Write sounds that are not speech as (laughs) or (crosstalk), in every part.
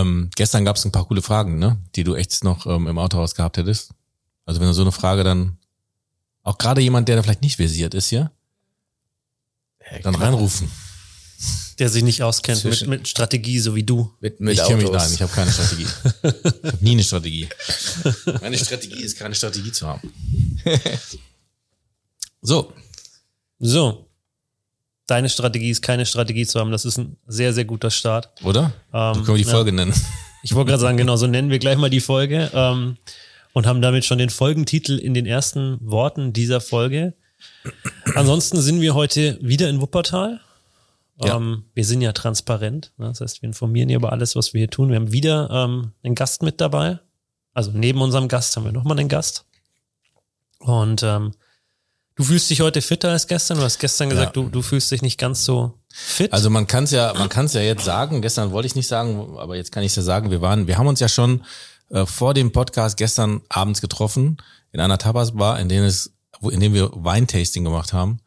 Ähm, gestern gab es ein paar coole Fragen, ne? Die du echt noch ähm, im Autohaus gehabt hättest. Also wenn du so eine Frage dann, auch gerade jemand, der da vielleicht nicht versiert ist hier, dann reinrufen. Der sich nicht auskennt mit, mit Strategie, so wie du. Mit, mit ich kenne mich nein, ich habe keine Strategie. (laughs) ich habe nie eine Strategie. Meine Strategie ist keine Strategie zu haben. (laughs) So, So. Deine Strategie ist keine Strategie zu haben. Das ist ein sehr, sehr guter Start. oder? Ähm, so können wir die ja. Folge nennen. Ich wollte gerade sagen, genau, so nennen wir gleich mal die Folge ähm, und haben damit schon den Folgentitel in den ersten Worten dieser Folge. Ansonsten sind wir heute wieder in Wuppertal. Ja. Ähm, wir sind ja transparent, ne? das heißt, wir informieren hier über alles, was wir hier tun. Wir haben wieder ähm, einen Gast mit dabei. Also neben unserem Gast haben wir nochmal einen Gast. Und ähm, du fühlst dich heute fitter als gestern. Du hast gestern gesagt, Ja. du, du fühlst dich nicht ganz so fit. Also man kann es ja, man kann es ja jetzt sagen. Gestern wollte ich nicht sagen, aber jetzt kann ich es ja sagen. Wir waren, wir haben uns ja schon äh, vor dem Podcast gestern abends getroffen in einer Tapas-Bar, in dem es, in dem wir Weintasting gemacht haben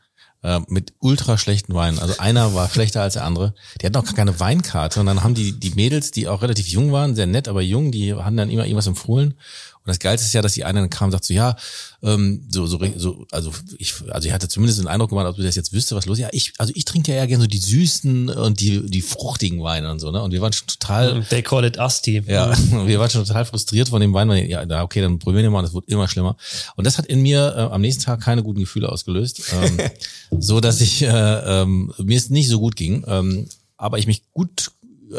äh, mit ultra schlechten Weinen. Also einer war schlechter als der andere. Die hatten auch gar keine Weinkarte und dann haben die die Mädels, die auch relativ jung waren, sehr nett, aber jung, die haben dann immer irgendwas empfohlen. Und das Geilste ist ja, dass die eine dann kam und sagt so, ja, ähm, so, so, so, also ich, also ich hatte zumindest den Eindruck gemacht, ob du das jetzt wüsste, was los ist. Ja, ich, also ich trinke ja eher gerne so die süßen und die, die fruchtigen Weine und so, ne? Und wir waren schon total, They call it Asti. ja, (laughs) wir waren schon total frustriert von dem Wein, weil, ja, okay, dann probieren wir mal, und es wurde immer schlimmer. Und das hat in mir äh, am nächsten Tag keine guten Gefühle ausgelöst, ähm, (laughs) so dass ich, äh, ähm, mir es nicht so gut ging, ähm, aber ich mich gut,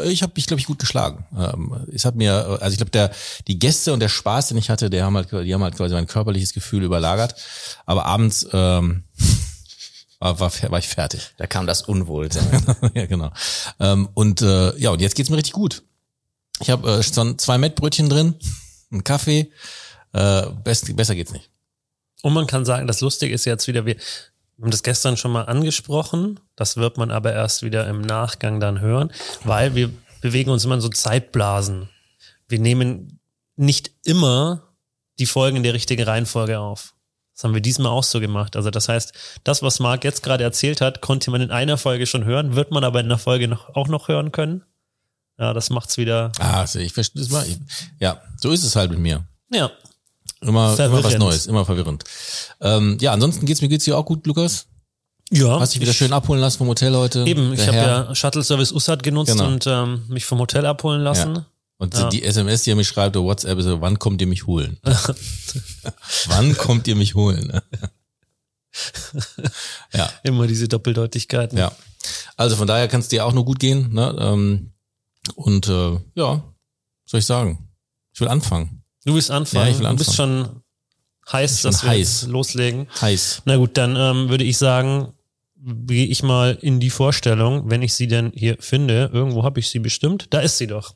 ich habe mich, glaube ich, gut geschlagen. Ähm, es hat mir, also ich glaube, der die Gäste und der Spaß, den ich hatte, der haben halt, die haben halt quasi mein körperliches Gefühl überlagert. Aber abends ähm, (laughs) war, war, war ich fertig. Da kam das Unwohlsein. (laughs) ja, genau. Ähm, und äh, ja, und jetzt geht's mir richtig gut. Ich habe äh, schon zwei Mettbrötchen drin, einen Kaffee. Äh, best, besser geht's nicht. Und man kann sagen, das Lustige ist jetzt wieder, wir haben das gestern schon mal angesprochen, das wird man aber erst wieder im Nachgang dann hören, weil wir bewegen uns immer in so Zeitblasen. Wir nehmen nicht immer die Folgen in der richtigen Reihenfolge auf. Das haben wir diesmal auch so gemacht. Also das heißt, das, was Marc jetzt gerade erzählt hat, konnte man in einer Folge schon hören, wird man aber in der Folge noch, auch noch hören können. Ja, das macht's wieder. Ah, also ich verstehe das mal. Ich, ja, so ist es halt mit mir. Ja, Immer, immer was. Neues, immer verwirrend. Ähm, ja, ansonsten geht's mir geht's dir auch gut, Lukas. ja. Hast dich wieder schön abholen lassen vom Hotel heute. Eben, ich habe ja Shuttle Service USAT genutzt Genau. und ähm, mich vom Hotel abholen lassen. Und Ja. die SMS, die er mich schreibt, oder WhatsApp, ist so, wann kommt ihr mich holen? (laughs) wann kommt ihr mich holen? (laughs) ja, Immer diese Doppeldeutigkeiten. ja. Also von daher kann es dir auch nur gut gehen. Ne? Ähm, und äh, ja, soll ich sagen? Ich will anfangen. Du willst anfangen. Ja, ich will Du bist schon heiß, dass wir heiß. jetzt loslegen. Heiß. Na gut, dann ähm, würde ich sagen, gehe ich mal in die Vorstellung, wenn ich sie denn hier finde. Irgendwo habe ich sie bestimmt. Da ist sie doch.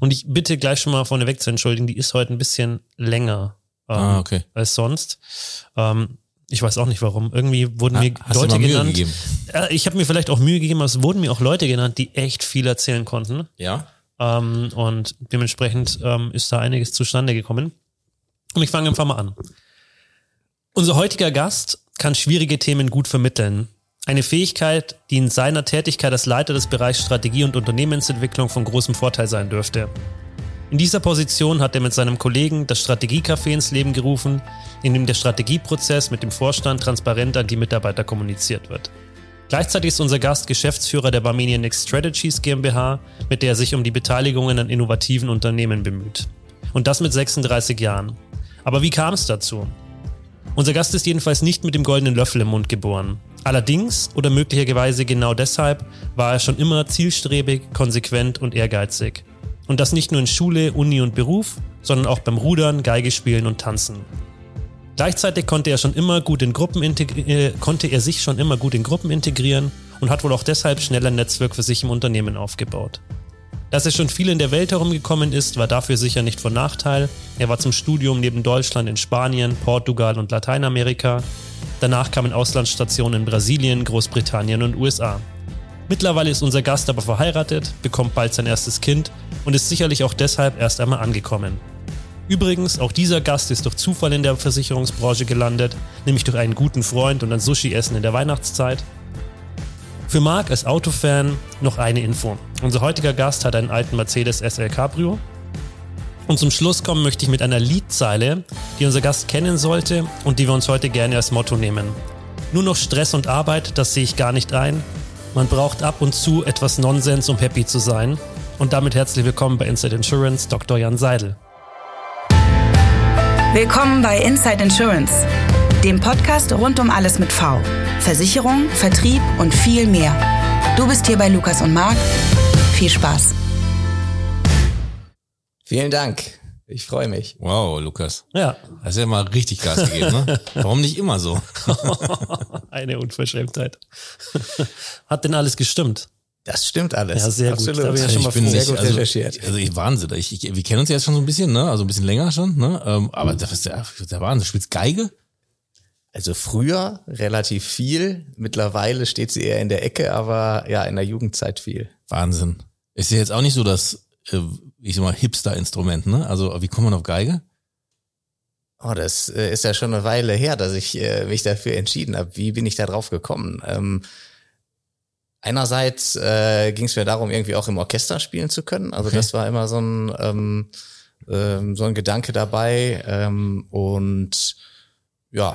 Und ich bitte gleich schon mal vorneweg zu entschuldigen, die ist heute ein bisschen länger ähm, Ah, okay. als sonst. Ähm, ich weiß auch nicht warum. Irgendwie wurden mir du Leute genannt. gegeben? Äh, ich habe mir vielleicht auch Mühe gegeben, aber es wurden mir auch Leute genannt, die echt viel erzählen konnten. Ja. Ähm, und dementsprechend ähm, ist da einiges zustande gekommen. Und ich fange einfach mal an. Unser heutiger Gast kann schwierige Themen gut vermitteln. Eine Fähigkeit, die in seiner Tätigkeit als Leiter des Bereichs Strategie und Unternehmensentwicklung von großem Vorteil sein dürfte. In dieser Position hat er mit seinem Kollegen das Strategiecafé ins Leben gerufen, in dem der Strategieprozess mit dem Vorstand transparent an die Mitarbeiter kommuniziert wird. Gleichzeitig ist unser Gast Geschäftsführer der Barmenian Next Strategies GmbH, mit der er sich um die Beteiligungen an innovativen Unternehmen bemüht. Und das mit 36 Jahren. Aber wie kam es dazu? Unser Gast ist jedenfalls nicht mit dem goldenen Löffel im Mund geboren. Allerdings, oder möglicherweise genau deshalb, war er schon immer zielstrebig, konsequent und ehrgeizig. Und das nicht nur in Schule, Uni und Beruf, sondern auch beim Rudern, Geige spielen und Tanzen. Gleichzeitig konnte er schon immer gut in Gruppen äh, konnte er sich schon immer gut in Gruppen integrieren und hat wohl auch deshalb schnell ein Netzwerk für sich im Unternehmen aufgebaut. Dass er schon viel in der Welt herumgekommen ist, war dafür sicher nicht von Nachteil. Er war zum Studium neben Deutschland in Spanien, Portugal und Lateinamerika. Danach kamen Auslandsstationen in Brasilien, Großbritannien und USA. Mittlerweile ist unser Gast aber verheiratet, bekommt bald sein erstes Kind und ist sicherlich auch deshalb erst einmal angekommen. Übrigens, auch dieser Gast ist durch Zufall in der Versicherungsbranche gelandet, nämlich durch einen guten Freund und ein Sushi-Essen in der Weihnachtszeit. Für Marc als Autofan noch eine Info. Unser heutiger Gast hat einen alten Mercedes SL Cabrio. Und zum Schluss kommen möchte ich mit einer Liedzeile, die unser Gast kennen sollte und die wir uns heute gerne als Motto nehmen. Nur noch Stress und Arbeit, das sehe ich gar nicht ein. Man braucht ab und zu etwas Nonsens, um happy zu sein. Und damit herzlich willkommen bei Inside Insurance, Dr. Jan Seidel. Willkommen bei Inside Insurance, dem Podcast rund um alles mit V. Versicherung, Vertrieb und viel mehr. Du bist hier bei Lukas und Marc. Viel Spaß. Vielen Dank. Ich freue mich. Wow, Lukas. Ja, Hast ja mal richtig Gas gegeben, ne? (laughs) Warum nicht immer so? (laughs) eine Unverschämtheit. (laughs) Hat denn alles gestimmt? Das stimmt alles. Ja, sehr gut. Absolut. Da bin ich ja schon mal ich bin. Sehr gut also, recherchiert. also ich Wahnsinn. Ich, ich, wir kennen uns ja jetzt schon so ein bisschen, ne? Also ein bisschen länger schon, ne? Ähm, aber das ist der, der Wahnsinn. Du spielst Geige? Also früher relativ viel. Mittlerweile steht sie eher in der Ecke, aber ja, in der Jugendzeit viel. Wahnsinn. Ist ja jetzt auch nicht so das, äh, ich sag mal, Hipster-Instrument, ne? Also wie kommt man auf Geige? Oh, das äh, ist ja schon eine Weile her, dass ich äh, mich dafür entschieden habe. Wie bin ich da drauf gekommen? Ähm, einerseits äh, ging es mir darum, irgendwie auch im Orchester spielen zu können. Also Okay. das war immer so ein ähm, ähm, so ein Gedanke dabei. Ähm, und ja,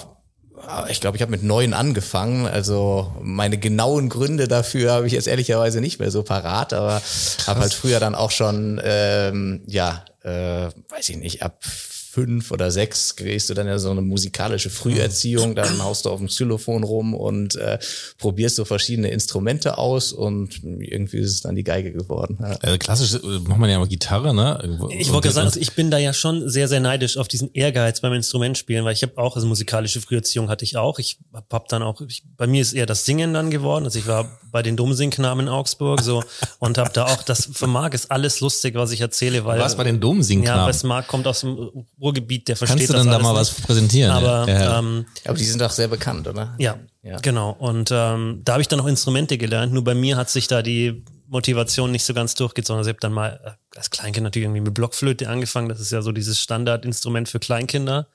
ich glaube, ich habe mit neun angefangen. Also meine genauen Gründe dafür habe ich jetzt ehrlicherweise nicht mehr so parat, aber habe halt früher dann auch schon, ähm, ja, äh, weiß ich nicht, ab fünf oder sechs kriegst du dann ja so eine musikalische Früherziehung, dann haust du auf dem Xylophon rum und äh, probierst so verschiedene Instrumente aus und irgendwie ist es dann die Geige geworden. Ja. Also klassisch äh, macht man ja mal Gitarre, ne? Ich wollte gerade sagen, also ich bin da ja schon sehr, sehr neidisch auf diesen Ehrgeiz beim Instrumentspielen, weil ich habe auch, also musikalische Früherziehung hatte ich auch. Ich hab, hab dann auch, ich, bei mir ist eher das Singen dann geworden. Also ich war bei den Domsingknaben in Augsburg so und habe da auch, das für Marc ist alles lustig, was ich erzähle, weil Du warst bei den Domsingknaben. ja, weil Marc kommt aus dem Ruhrgebiet, der versteht Kannst du dann da mal nicht. was präsentieren? Aber ja, ähm, Aber die sind doch sehr bekannt, oder? ja, Ja. genau. Und ähm, da habe ich dann noch Instrumente gelernt. Nur bei mir hat sich da die Motivation nicht so ganz durchgezogen. Also ich habe dann mal äh, als Kleinkind natürlich irgendwie mit Blockflöte angefangen. Das ist ja so dieses Standardinstrument für Kleinkinder.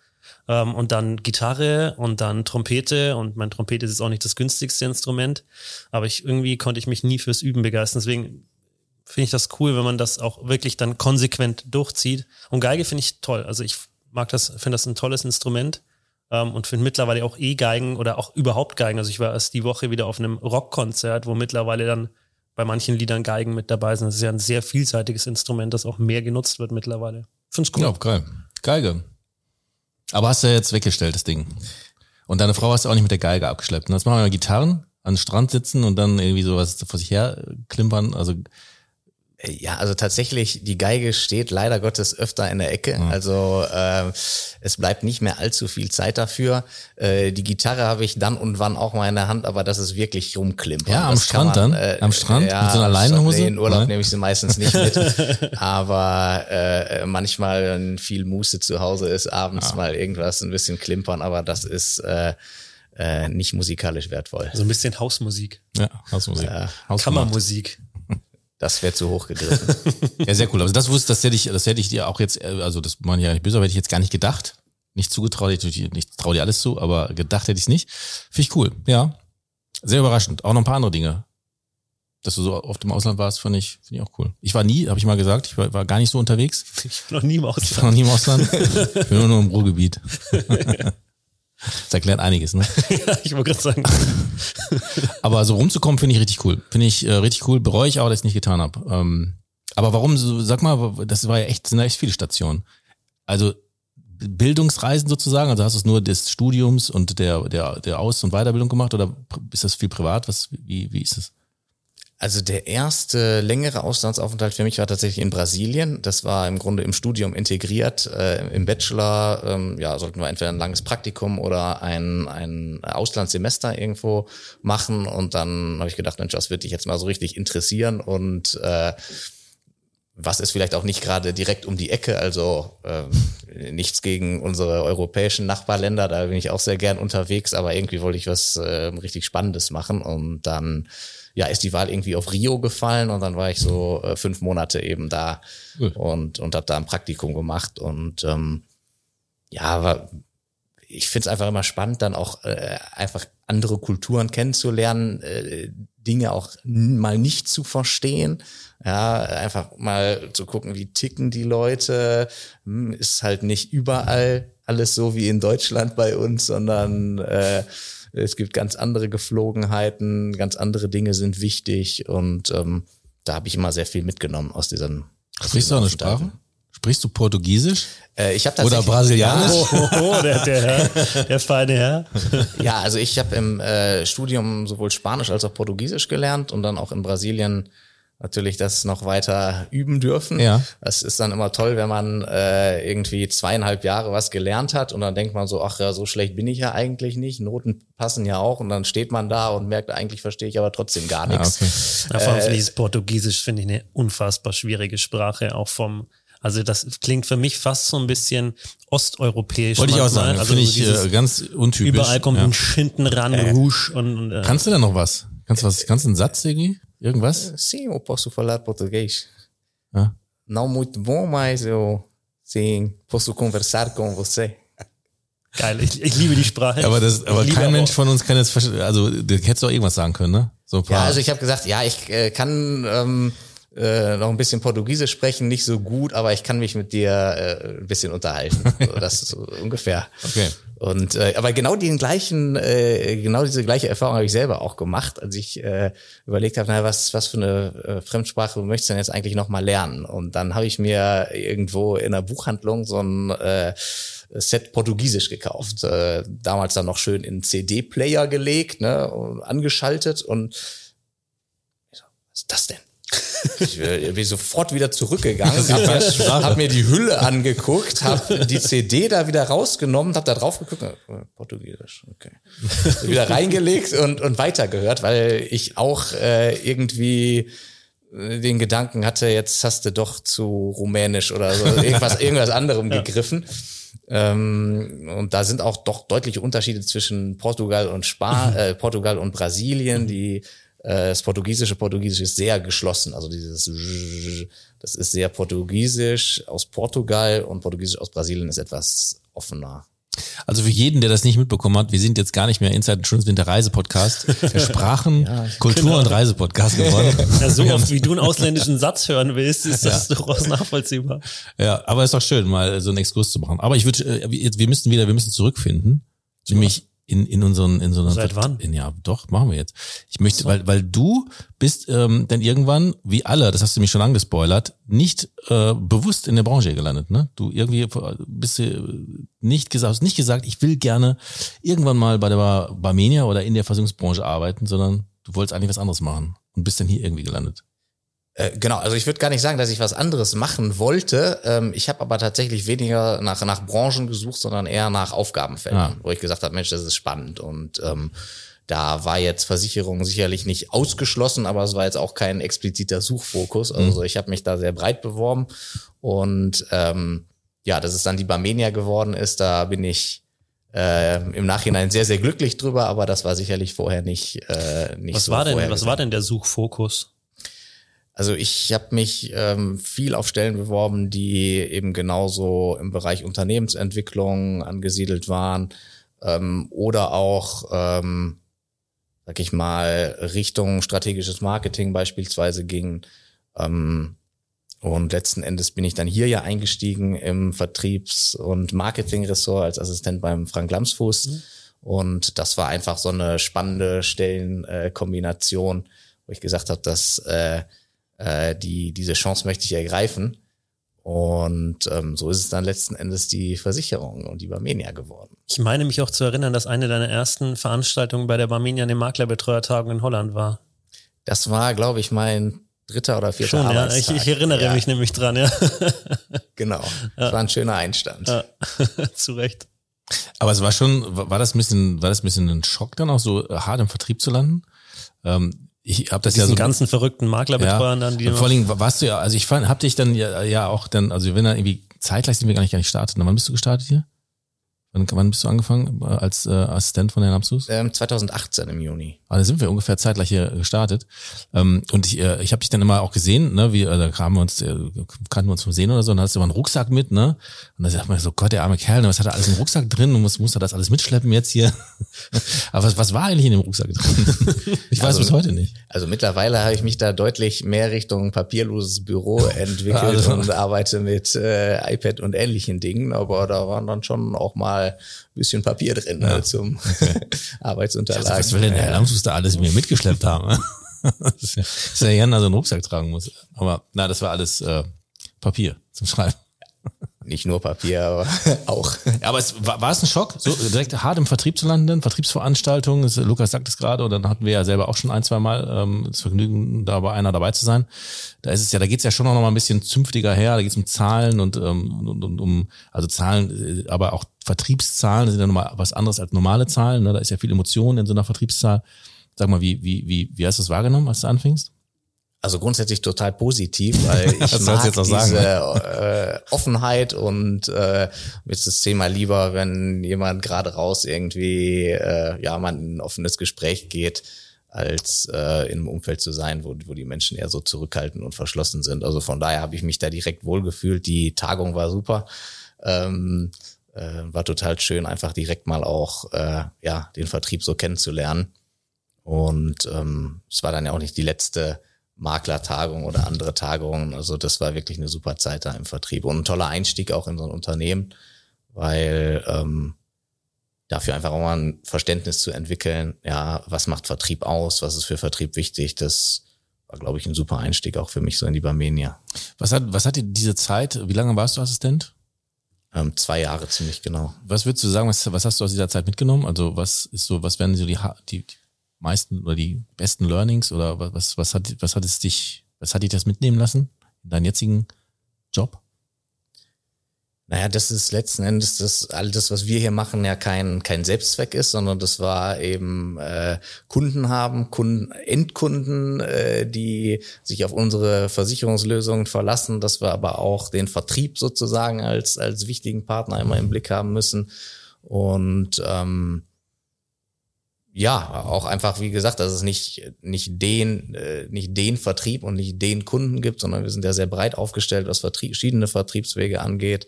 Ähm, und dann Gitarre und dann Trompete. Und mein Trompete ist jetzt auch nicht das günstigste Instrument. Aber ich irgendwie konnte ich mich nie fürs Üben begeistern. Deswegen finde ich das cool, wenn man das auch wirklich dann konsequent durchzieht. Und Geige finde ich toll. Also ich mag das, finde das ein tolles Instrument ähm, und finde mittlerweile auch E-Geigen oder auch überhaupt Geigen. Also ich war erst die Woche wieder auf einem Rockkonzert, wo mittlerweile dann bei manchen Liedern Geigen mit dabei sind. Das ist ja ein sehr vielseitiges Instrument, das auch mehr genutzt wird mittlerweile. Find's cool. Ja, geil. Geige. Aber hast du ja jetzt weggestellt, das Ding. Und deine Frau hast du auch nicht mit der Geige abgeschleppt. ne? Das machen wir mit Gitarren, an den Strand sitzen und dann irgendwie sowas vor sich her klimpern. Also Ja, also tatsächlich, die Geige steht leider Gottes öfter in der Ecke. Also äh, es bleibt nicht mehr allzu viel Zeit dafür. Äh, die Gitarre habe ich dann und wann auch mal in der Hand, aber das ist wirklich rumklimpern. Ja, am Das Strand dann? Am Strand? Ja, Mit so einer. Leinenhose? Nee, in Urlaub Nein? nehme ich sie meistens nicht mit. (laughs) aber äh, manchmal, wenn viel Muße zu Hause ist, abends mal irgendwas ein bisschen klimpern, aber das ist äh, äh, nicht musikalisch wertvoll. So ein bisschen Hausmusik, ja, Hausmusik. Ja. Hausgemacht. Kammermusik. Das wäre zu hoch gegriffen. Ja, sehr cool. Also das wusste, das hätte ich, das hätte ich dir auch jetzt, äh, also das meine ich ja nicht böse, aber hätte ich jetzt gar nicht gedacht. Nicht zugetraut, ich, ich, traue dir alles zu, aber gedacht hätte ich es nicht. Finde ich cool, ja. Sehr überraschend. Auch noch ein paar andere Dinge. Dass du so oft im Ausland warst, fand ich, finde ich auch cool. Ich war nie, habe ich mal gesagt, ich war, war gar nicht so unterwegs. Ich bin noch nie im Ich war Ausland. noch nie im Ausland. Ich bin nur, nur im Ruhrgebiet. (laughs) Das erklärt einiges, ne? (laughs) ich wollte gerade sagen. (laughs) Aber so rumzukommen, finde ich richtig cool. Finde ich äh, richtig cool. Bereue ich auch, dass ich nicht getan habe. Ähm, aber warum, so, sag mal, das war ja echt, sind ja echt viele Stationen. Also Bildungsreisen sozusagen, also hast du es nur des Studiums und der, der, der Aus- und Weiterbildung gemacht oder ist das viel privat? Was, wie, wie ist es? Also der erste längere Auslandsaufenthalt für mich war tatsächlich in Brasilien. Das war im Grunde im Studium integriert. Äh, Im Bachelor ähm, ja, sollten wir entweder ein langes Praktikum oder ein, ein Auslandssemester irgendwo machen. Und dann habe ich gedacht, Mensch, das wird dich jetzt mal so richtig interessieren. Und äh, was ist vielleicht auch nicht gerade direkt um die Ecke, also ähm, nichts gegen unsere europäischen Nachbarländer, da bin ich auch sehr gern unterwegs, aber irgendwie wollte ich was äh, richtig Spannendes machen und dann ja ist die Wahl irgendwie auf Rio gefallen und dann war ich so äh, fünf Monate eben da Cool. und und habe da ein Praktikum gemacht und ähm, ja, war ich finde es einfach immer spannend, dann auch äh, einfach andere Kulturen kennenzulernen, äh, Dinge auch mal nicht zu verstehen. Ja, einfach mal zu gucken, wie ticken die Leute. Hm, ist halt nicht überall alles so wie in Deutschland bei uns, sondern äh, es gibt ganz andere Geflogenheiten, ganz andere Dinge sind wichtig und ähm, da habe ich immer sehr viel mitgenommen aus diesen. Sprichst du auch eine Sprache? Sprichst du Portugiesisch? Äh, ich habe Oder Brasilianisch? Oh, oh, oh der, der Herr, der feine Herr. Ja, also ich habe im äh, Studium sowohl Spanisch als auch Portugiesisch gelernt und dann auch in Brasilien natürlich das noch weiter üben dürfen. Ja. Das ist dann immer toll, wenn man äh, irgendwie zweieinhalb Jahre was gelernt hat und dann denkt man so, ach ja, so schlecht bin ich ja eigentlich nicht. Noten passen ja auch und dann steht man da und merkt, eigentlich verstehe ich aber trotzdem gar nichts. okay. Ja, vor allem finde ich das Portugiesisch finde ich eine unfassbar schwierige Sprache, auch vom also das klingt für mich fast so ein bisschen osteuropäisch. Wollte ich auch sagen. Also Finde ich äh, ganz untypisch. Überall kommt ja. ein Schinten ran, Rouge und, und äh, Kannst du da noch was? Kannst du was? Kannst du einen Satz irgendwie? Irgendwas? Sim, eu posso falar português. Ja. Não muito bom, mas eu sim, posso conversar com você. geil. Ich, ich liebe die Sprache. Aber das, aber kein aber Mensch von uns kann jetzt, also, du hättest doch irgendwas sagen können, ne? So ein paar. Ja, also ich habe gesagt, ja, ich äh, kann ähm, äh, noch ein bisschen Portugiesisch sprechen, nicht so gut, aber ich kann mich mit dir äh, ein bisschen unterhalten. So, (laughs) das ist so ungefähr. Okay. Und äh, aber genau den gleichen, äh, genau diese gleiche Erfahrung habe ich selber auch gemacht, als ich äh, überlegt habe, naja, was was für eine äh, Fremdsprache möchtest du denn jetzt eigentlich noch mal lernen? Und dann habe ich mir irgendwo in einer Buchhandlung so ein äh, Set Portugiesisch gekauft. Äh, damals dann noch schön in CD-Player gelegt, ne, und angeschaltet und was ist das denn? Ich äh, bin sofort wieder zurückgegangen, habe mir, hab mir die Hülle angeguckt, habe die CD da wieder rausgenommen, habe da drauf geguckt, Portugiesisch, okay. (laughs) wieder reingelegt und, und weitergehört, weil ich auch äh, irgendwie äh, den Gedanken hatte, jetzt hast du doch zu rumänisch oder so, irgendwas, (laughs) irgendwas anderem gegriffen. Ähm, und da sind auch doch deutliche Unterschiede zwischen Portugal und Spa (laughs) äh, Portugal und Brasilien. Die das portugiesische Portugiesisch ist sehr geschlossen. Also dieses das ist sehr portugiesisch aus Portugal und portugiesisch aus Brasilien ist etwas offener. Also für jeden, der das nicht mitbekommen hat, wir sind jetzt gar nicht mehr Inside Insurance, wir sind der Reisepodcast, der Sprachen, Kultur- und Reisepodcast (laughs) geworden. ja, so oft wie du einen ausländischen Satz hören willst, ist das durchaus nachvollziehbar. Ja, aber ist doch schön, mal so einen Exkurs zu machen. Aber ich würde, äh, jetzt, wir müssen wieder, wir müssen zurückfinden, nämlich in in unseren in so einer Seit wann? In, ja, doch machen wir jetzt. Ich möchte, weil weil du bist ähm, dann irgendwann wie alle, das hast du mich schon angespoilert, nicht äh, bewusst in der Branche gelandet, ne? Du irgendwie bist du nicht gesagt, hast nicht gesagt, ich will gerne irgendwann mal bei der Bar- Barmenia oder in der Versicherungsbranche arbeiten, sondern du wolltest eigentlich was anderes machen und bist dann hier irgendwie gelandet. Äh, genau, also ich würde gar nicht sagen, dass ich was anderes machen wollte. Ähm, ich habe aber tatsächlich weniger nach, nach Branchen gesucht, sondern eher nach Aufgabenfeldern, Ah. wo ich gesagt habe, Mensch, das ist spannend. Und ähm, da war jetzt Versicherung sicherlich nicht ausgeschlossen, aber es war jetzt auch kein expliziter Suchfokus. Also ich habe mich da sehr breit beworben. Und ähm, ja, dass es dann die Barmenia geworden ist, da bin ich äh, im Nachhinein sehr, sehr glücklich drüber, aber das war sicherlich vorher nicht, äh, nicht Was so war denn, was war denn der Suchfokus? Also ich habe mich ähm, viel auf Stellen beworben, die eben genauso im Bereich Unternehmensentwicklung angesiedelt waren ähm, oder auch, ähm, sag ich mal, Richtung strategisches Marketing beispielsweise gingen. Ähm, und letzten Endes bin ich dann hier ja eingestiegen im Vertriebs- und Marketingressort als Assistent beim Frank Lamsfuß. Und das war einfach so eine spannende Stellenkombination, wo ich gesagt habe, dass äh, äh, die, diese Chance möchte ich ergreifen. Und ähm, so ist es dann letzten Endes die Versicherung und die Barmenia geworden. Ich meine mich auch zu erinnern, dass eine deiner ersten Veranstaltungen bei der Barmenia eine Maklerbetreuertagung in Holland war. Das war, glaube ich, mein dritter oder vierter Schon, ja. Ich, Arbeitstag. ich erinnere ja, mich nämlich dran, ja. (laughs) Genau. Das war ein schöner Einstand. ja. (laughs) zu Recht. Aber es war schon, war das ein bisschen, war das ein bisschen ein Schock dann auch so hart im Vertrieb zu landen? Ähm, ich habe das ja Diesen so ganzen verrückten Maklerbetreuern dann, die Und vor allen Dingen warst du ja, also ich fand, hab dich dann ja, ja auch dann, also wenn er irgendwie zeitgleich sind wir gar nicht gar nicht gestartet. Na, wann bist du gestartet hier? Wann, wann bist du angefangen äh, als äh, Assistent von Herrn Amsus? Ähm, 2018 im Juni. Ah, da sind wir ungefähr zeitgleich hier gestartet. Ähm, und ich, äh, ich habe dich dann immer auch gesehen, ne, wie äh, da kamen wir uns, äh, kannten wir uns vom Sehen oder so, und dann hast du immer einen Rucksack mit, ne? Und da sagt man so, Gott, der arme Kerl, ne, was hat er alles im Rucksack drin und muss, muss er das alles mitschleppen jetzt hier? (laughs) Aber was, was war eigentlich in dem Rucksack drin? (laughs) ich weiß Also- bis heute nicht. Also mittlerweile habe ich mich da deutlich mehr Richtung papierloses Büro (laughs) entwickelt Also- und arbeite mit äh, iPad und ähnlichen Dingen, aber da waren dann schon auch mal ein bisschen Papier drin ne, zum (laughs) Arbeitsunterlagen. Also, was will denn der Herr Ja. Amsus da alles mir mitgeschleppt haben? (laughs) ja, dass er gerne so einen Rucksack tragen muss. Aber na, das war alles äh, Papier zum Schreiben. Nicht nur Papier, aber (laughs) auch. Aber es war, war es ein Schock, so direkt hart im Vertrieb zu landen, Vertriebsveranstaltungen. Das, Lukas sagt es gerade, und dann hatten wir ja selber auch schon ein, zwei Mal ähm, das Vergnügen, da bei einer dabei zu sein. Da ist es ja, da geht's ja schon noch mal ein bisschen zünftiger her. Da geht's um Zahlen und, ähm, und, und um, also Zahlen, äh, aber auch Vertriebszahlen das sind ja nochmal was anderes als normale Zahlen. Ne? Da ist ja viel Emotion in so einer Vertriebszahl. Sag mal, wie, wie, wie, wie hast du es wahrgenommen, als du anfingst? Also grundsätzlich total positiv, weil (laughs) ich Das mag jetzt auch diese sagen, ne? äh, Offenheit und äh, mir ist das Thema lieber, wenn jemand gerade raus irgendwie äh, ja man in ein offenes Gespräch geht, als äh, in einem Umfeld zu sein, wo, wo die Menschen eher so zurückhaltend und verschlossen sind. Also von daher habe ich mich da direkt wohlgefühlt. Die Tagung war super. Ähm, äh, war total schön, einfach direkt mal auch äh, ja den Vertrieb so kennenzulernen. Und ähm, es war dann ja auch nicht die letzte Maklertagung oder andere Tagungen. Also das war wirklich eine super Zeit da im Vertrieb und ein toller Einstieg auch in so ein Unternehmen, weil ähm, dafür einfach auch mal ein Verständnis zu entwickeln, ja, was macht Vertrieb aus, was ist für Vertrieb wichtig, das war, glaube ich, ein super Einstieg auch für mich so in die Barmenia. Was hat, was hat dir diese Zeit, wie lange warst du Assistent? Ähm, zwei Jahre ziemlich genau. Was würdest du sagen, was, was hast du aus dieser Zeit mitgenommen? Also was ist so, was wären so die, die, die meisten oder die besten Learnings oder wa- was, was hat, was hat es dich, was hat dich das mitnehmen lassen in deinen jetzigen Job? Naja, das ist letzten Endes das all das, was wir hier machen, ja kein kein Selbstzweck ist, sondern das war eben äh, Kunden haben, Kunden, Endkunden, äh, die sich auf unsere Versicherungslösungen verlassen, dass wir aber auch den Vertrieb sozusagen als als wichtigen Partner immer im Blick haben müssen und ähm, ja, auch einfach, wie gesagt, dass es nicht, nicht den, äh, nicht den Vertrieb und nicht den Kunden gibt, sondern wir sind ja sehr breit aufgestellt, was Vertrieb, verschiedene Vertriebswege angeht.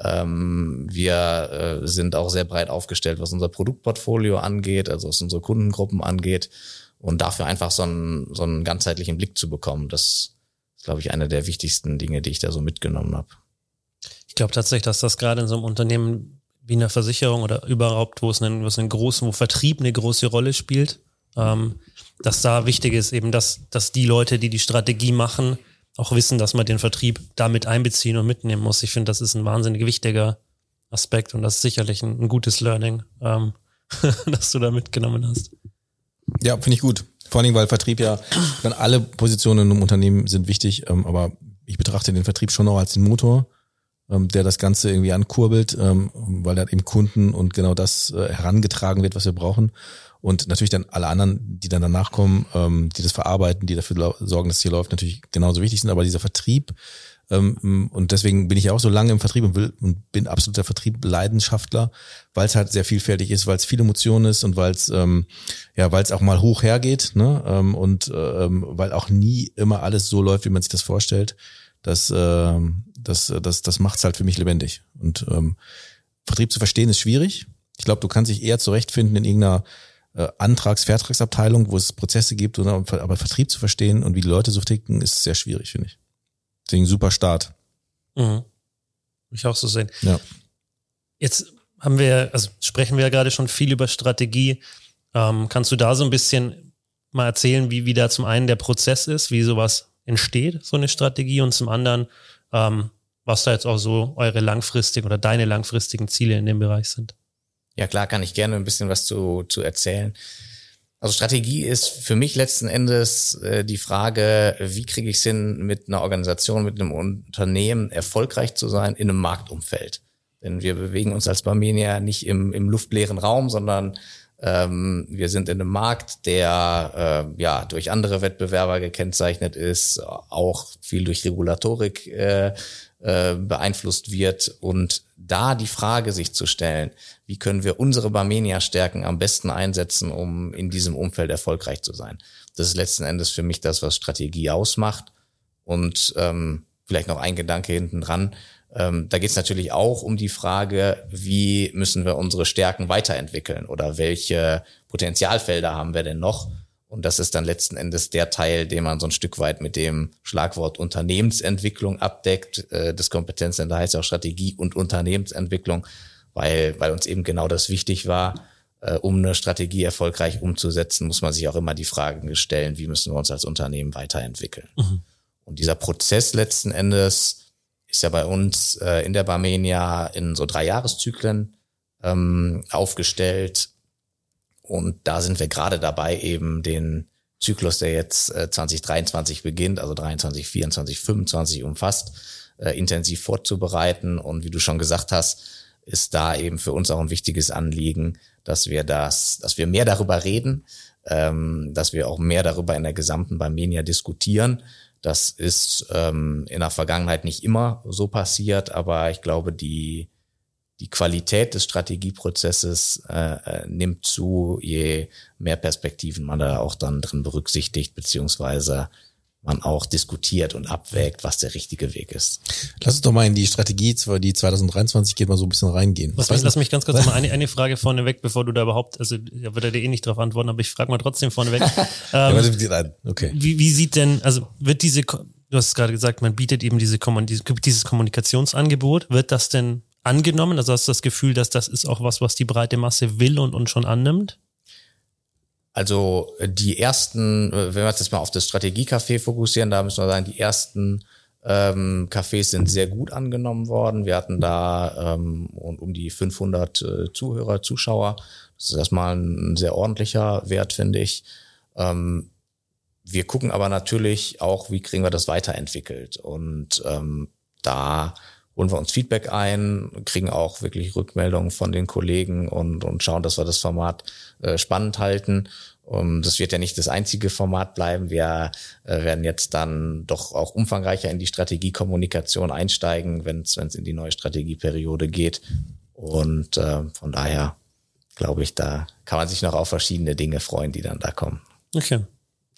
Ähm, wir äh, sind auch sehr breit aufgestellt, was unser Produktportfolio angeht, also was unsere Kundengruppen angeht. Und dafür einfach so einen, so einen ganzheitlichen Blick zu bekommen, das ist, glaube ich, eine der wichtigsten Dinge, die ich da so mitgenommen habe. Ich glaube tatsächlich, dass das gerade in so einem Unternehmen wie einer Versicherung oder überhaupt, wo es einen, wo es einen großen, wo Vertrieb eine große Rolle spielt, ähm, dass da wichtig ist eben, dass, dass die Leute, die die Strategie machen, auch wissen, dass man den Vertrieb damit einbeziehen und mitnehmen muss. Ich finde, das ist ein wahnsinnig wichtiger Aspekt und das ist sicherlich ein, ein gutes Learning, ähm, (laughs) das du da mitgenommen hast. Ja, finde ich gut. Vor allen Dingen, weil Vertrieb ja, meine, alle Positionen im Unternehmen sind wichtig, ähm, aber ich betrachte den Vertrieb schon auch als den Motor, ähm, der das Ganze irgendwie ankurbelt, ähm, weil da eben Kunden und genau das äh, herangetragen wird, was wir brauchen. Und natürlich dann alle anderen, die dann danach kommen, ähm, die das verarbeiten, die dafür sorgen, dass es hier läuft, natürlich genauso wichtig sind. Aber dieser Vertrieb, ähm, und deswegen bin ich ja auch so lange im Vertrieb und, will, und bin absoluter Vertrieb-Leidenschaftler, weil es halt sehr vielfältig ist, weil es viel Emotion ist und weil es ähm, ja, weil es auch mal hoch hergeht, ne? Ähm, und ähm, weil auch nie immer alles so läuft, wie man sich das vorstellt. Das, ähm, das, das, das macht's halt für mich lebendig. Und ähm, Vertrieb zu verstehen ist schwierig. Ich glaube, du kannst dich eher zurechtfinden in irgendeiner äh, Antrags-, Vertragsabteilung, wo es Prozesse gibt, oder, aber Vertrieb zu verstehen und wie die Leute so ticken, ist sehr schwierig, finde ich. Deswegen super Start. Mhm. Ich auch so sehen. Ja. Jetzt haben wir, also sprechen wir ja gerade schon viel über Strategie. Ähm, kannst du da so ein bisschen mal erzählen, wie, wie da zum einen der Prozess ist, wie sowas entsteht, so eine Strategie, und zum anderen, ähm, was da jetzt auch so eure langfristigen oder deine langfristigen Ziele in dem Bereich sind? Ja, klar, kann ich gerne ein bisschen was zu, zu erzählen. Also Strategie ist für mich letzten Endes äh, die Frage, wie kriege ich es hin, mit einer Organisation, mit einem Unternehmen erfolgreich zu sein in einem Marktumfeld. Denn wir bewegen uns als Barmenia nicht im, im luftleeren Raum, sondern Ähm, wir sind in einem Markt, der äh, ja durch andere Wettbewerber gekennzeichnet ist, auch viel durch Regulatorik äh, äh, beeinflusst wird und da die Frage sich zu stellen, wie können wir unsere Barmenia-Stärken am besten einsetzen, um in diesem Umfeld erfolgreich zu sein. Das ist letzten Endes für mich das, was Strategie ausmacht. Und ähm, vielleicht noch ein Gedanke hinten dran. Ähm, da geht es natürlich auch um die Frage, wie müssen wir unsere Stärken weiterentwickeln oder welche Potenzialfelder haben wir denn noch? Und das ist dann letzten Endes der Teil, den man so ein Stück weit mit dem Schlagwort Unternehmensentwicklung abdeckt. Äh, das Kompetenzcenter heißt ja auch Strategie und Unternehmensentwicklung, weil, weil uns eben genau das wichtig war. Äh, um eine Strategie erfolgreich umzusetzen, muss man sich auch immer die Fragen stellen, wie müssen wir uns als Unternehmen weiterentwickeln. Mhm. Und dieser Prozess letzten Endes ist ja bei uns äh, in der Barmenia in so drei Jahreszyklen ähm, aufgestellt. Und da sind wir gerade dabei, eben den Zyklus, der jetzt äh, 2023 beginnt, also 23, 24, 25 umfasst, äh, intensiv vorzubereiten. Und wie du schon gesagt hast, ist da eben für uns auch ein wichtiges Anliegen, dass wir das, dass wir mehr darüber reden, ähm, dass wir auch mehr darüber in der gesamten Barmenia diskutieren. Das ist ähm, in der Vergangenheit nicht immer so passiert, aber ich glaube, die die Qualität des Strategieprozesses äh, äh, nimmt zu, je mehr Perspektiven man da auch dann drin berücksichtigt, beziehungsweise man auch diskutiert und abwägt, was der richtige Weg ist. Lass uns doch mal in die Strategie, die 2023 geht, mal so ein bisschen reingehen. Was, was lass mich ganz kurz mal eine, eine Frage vorneweg, bevor du da überhaupt, also da wird er dir eh nicht drauf antworten, aber ich frage mal trotzdem vorneweg. (laughs) ähm, okay. Wie, wie sieht denn, also wird diese, du hast gerade gesagt, man bietet eben diese, dieses Kommunikationsangebot, wird das denn angenommen? Also hast du das Gefühl, dass das ist auch was, was die breite Masse will und, und schon annimmt? Also äh, die ersten, äh, wenn wir uns jetzt mal auf das Strategiecafé fokussieren, da müssen wir sagen, die ersten ähm, Cafés sind sehr gut angenommen worden. Wir hatten da ähm, um die 500 äh, Zuhörer, Zuschauer. Das ist erstmal ein sehr ordentlicher Wert, finde ich. Ähm, wir gucken aber natürlich auch, wie kriegen wir das weiterentwickelt. Und ähm, da holen wir uns Feedback ein, kriegen auch wirklich Rückmeldungen von den Kollegen und, und schauen, dass wir das Format äh, spannend halten. Um, das wird ja nicht das einzige Format bleiben. Wir äh, werden jetzt dann doch auch umfangreicher in die Strategiekommunikation einsteigen, wenn es in die neue Strategieperiode geht. Und äh, von daher glaube ich, da kann man sich noch auf verschiedene Dinge freuen, die dann da kommen. Okay.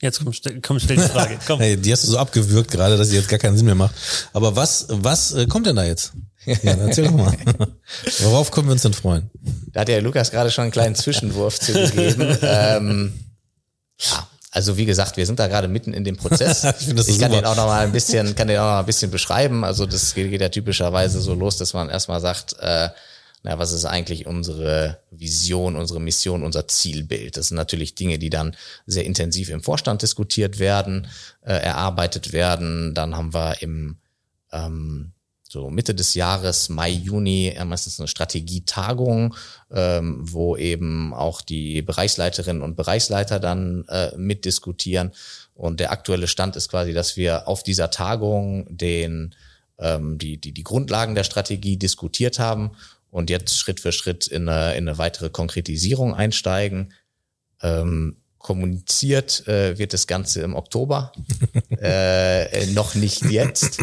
Jetzt komm, stell, komm, stell die Frage. (laughs) Komm. hey, die hast du so abgewürgt gerade, dass sie jetzt gar keinen Sinn mehr macht. Aber was, was äh, kommt denn da jetzt? Ja, erzähl doch mal. (laughs) Worauf können wir uns denn freuen? Da hat ja Lukas gerade schon einen kleinen Zwischenwurf zugegeben. (laughs) ähm, ja, also wie gesagt, wir sind da gerade mitten in dem Prozess. ich, ich kann super. den auch noch mal ein bisschen, kann den auch noch mal ein bisschen beschreiben. Also das geht, geht ja typischerweise so los, dass man erstmal sagt, äh, na, was ist eigentlich unsere Vision, unsere Mission, unser Zielbild? Das sind natürlich Dinge, die dann sehr intensiv im Vorstand diskutiert werden, äh, erarbeitet werden. Dann haben wir im ähm, so Mitte des Jahres, Mai, Juni, äh, meistens eine Strategietagung, ähm, wo eben auch die Bereichsleiterinnen und Bereichsleiter dann äh, mitdiskutieren. Und der aktuelle Stand ist quasi, dass wir auf dieser Tagung den ähm, die, die, die Grundlagen der Strategie diskutiert haben und jetzt Schritt für Schritt in eine, in eine weitere Konkretisierung einsteigen. Ähm, kommuniziert äh, wird das Ganze im Oktober, (laughs) äh, noch nicht jetzt.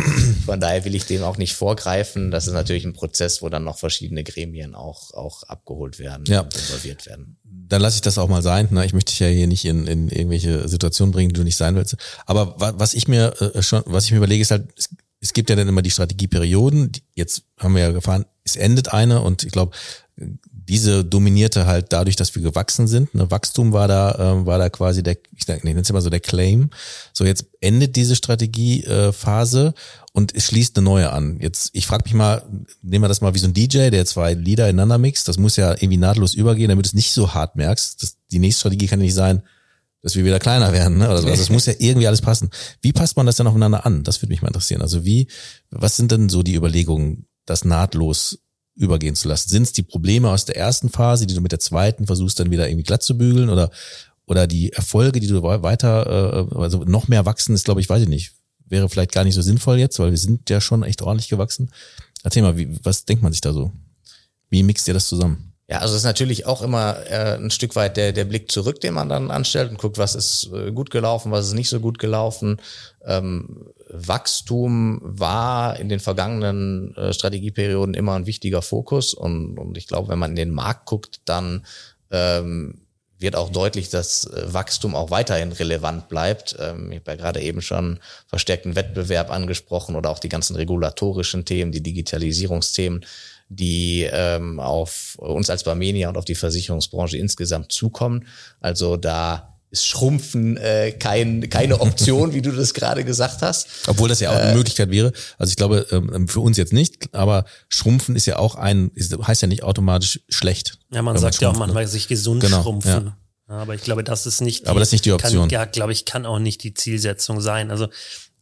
Von daher will ich dem auch nicht vorgreifen. Das ist natürlich ein Prozess, wo dann noch verschiedene Gremien auch, auch abgeholt werden ja. und involviert werden. Dann lasse ich das auch mal sein. Ne? Ich möchte dich ja hier nicht in, in irgendwelche Situationen bringen, die du nicht sein willst. Aber was ich mir äh, schon, was ich mir überlege, ist halt, es, gibt ja dann immer die Strategieperioden. Jetzt haben wir ja gefahren, es endet eine und ich glaube, diese dominierte halt dadurch, dass wir gewachsen sind. Ne, Wachstum war da, äh, war da quasi der, ich nenne es immer so der Claim. So, jetzt endet diese Strategiephase äh, und es schließt eine neue an. Jetzt, ich frage mich mal, nehmen wir das mal wie so ein DJ, der zwei Lieder ineinander mixt. Das muss ja irgendwie nahtlos übergehen, damit du es nicht so hart merkst. Das, die nächste Strategie kann nicht sein, dass wir wieder kleiner werden. Ne? Also es muss ja irgendwie alles passen. Wie passt man das dann aufeinander an? Das würde mich mal interessieren. Also wie, was sind denn so die Überlegungen, das nahtlos übergehen zu lassen? Sind es die Probleme aus der ersten Phase, die du mit der zweiten versuchst dann wieder irgendwie glatt zu bügeln oder oder die Erfolge, die du weiter, äh, also noch mehr wachsen, ist glaube ich, weiß ich nicht, wäre vielleicht gar nicht so sinnvoll jetzt, weil wir sind ja schon echt ordentlich gewachsen. Erzähl mal, wie, was denkt man sich da so? Wie mixt ihr das zusammen? Ja, also es ist natürlich auch immer äh, ein Stück weit der, der Blick zurück, den man dann anstellt und guckt, was ist äh, gut gelaufen, was ist nicht so gut gelaufen. Ähm, Wachstum war in den vergangenen äh, Strategieperioden immer ein wichtiger Fokus und, und ich glaube, wenn man in den Markt guckt, dann ähm, wird auch deutlich, dass äh, Wachstum auch weiterhin relevant bleibt. Ähm, ich habe ja gerade eben schon verstärkten Wettbewerb angesprochen oder auch die ganzen regulatorischen Themen, die Digitalisierungsthemen die ähm, auf uns als Barmenia und auf die Versicherungsbranche insgesamt zukommen. Also da ist Schrumpfen äh, kein, keine Option, wie du das gerade gesagt hast. (laughs) Obwohl das ja auch eine äh, Möglichkeit wäre. Also ich glaube, ähm, für uns jetzt nicht, aber Schrumpfen ist ja auch ein, ist, heißt ja nicht automatisch schlecht. Ja, man sagt ja auch manchmal sich gesund genau, schrumpfen. Ja. Ja, aber ich glaube, das ist nicht die, aber das ist nicht die Option. Kann, ja, glaube ich, kann auch nicht die Zielsetzung sein. Also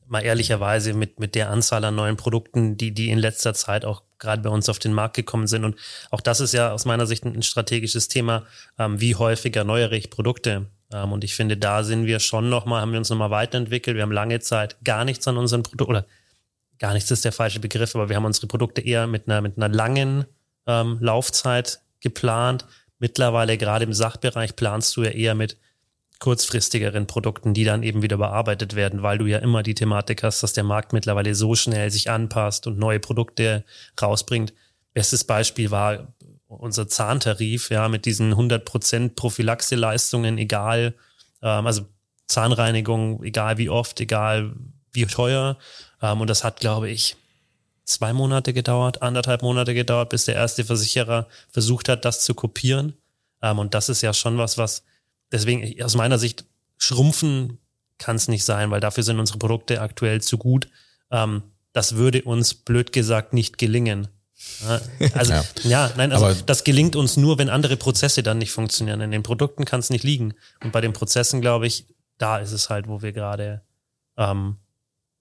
mal ehrlicherweise mit, mit der Anzahl an neuen Produkten, die, die in letzter Zeit auch gerade bei uns auf den Markt gekommen sind. Und auch das ist ja aus meiner Sicht ein, strategisches Thema. Ähm, wie häufig erneuere ich Produkte? Ähm, und ich finde, da sind wir schon nochmal, haben wir uns nochmal weiterentwickelt. Wir haben lange Zeit gar nichts an unseren Produkten, oder gar nichts ist der falsche Begriff, aber wir haben unsere Produkte eher mit einer, mit einer langen ähm, Laufzeit geplant. Mittlerweile gerade im Sachbereich planst du ja eher mit kurzfristigeren Produkten, die dann eben wieder bearbeitet werden, weil du ja immer die Thematik hast, dass der Markt mittlerweile so schnell sich anpasst und neue Produkte rausbringt. Bestes Beispiel war unser Zahntarif, ja, mit diesen 100% Prophylaxe-Leistungen, egal, ähm, also Zahnreinigung, egal wie oft, egal wie teuer. Ähm, und das hat, glaube ich, zwei Monate gedauert, anderthalb Monate gedauert, bis der erste Versicherer versucht hat, das zu kopieren. Ähm, und das ist ja schon was, was deswegen aus meiner Sicht schrumpfen kann es nicht sein, weil dafür sind unsere Produkte aktuell zu gut. Ähm, das würde uns blöd gesagt nicht gelingen. Also ja, ja nein, also Aber das gelingt uns nur, wenn andere Prozesse dann nicht funktionieren. In den Produkten kann es nicht liegen. Und bei den Prozessen, glaube ich, da ist es halt, wo wir gerade ähm,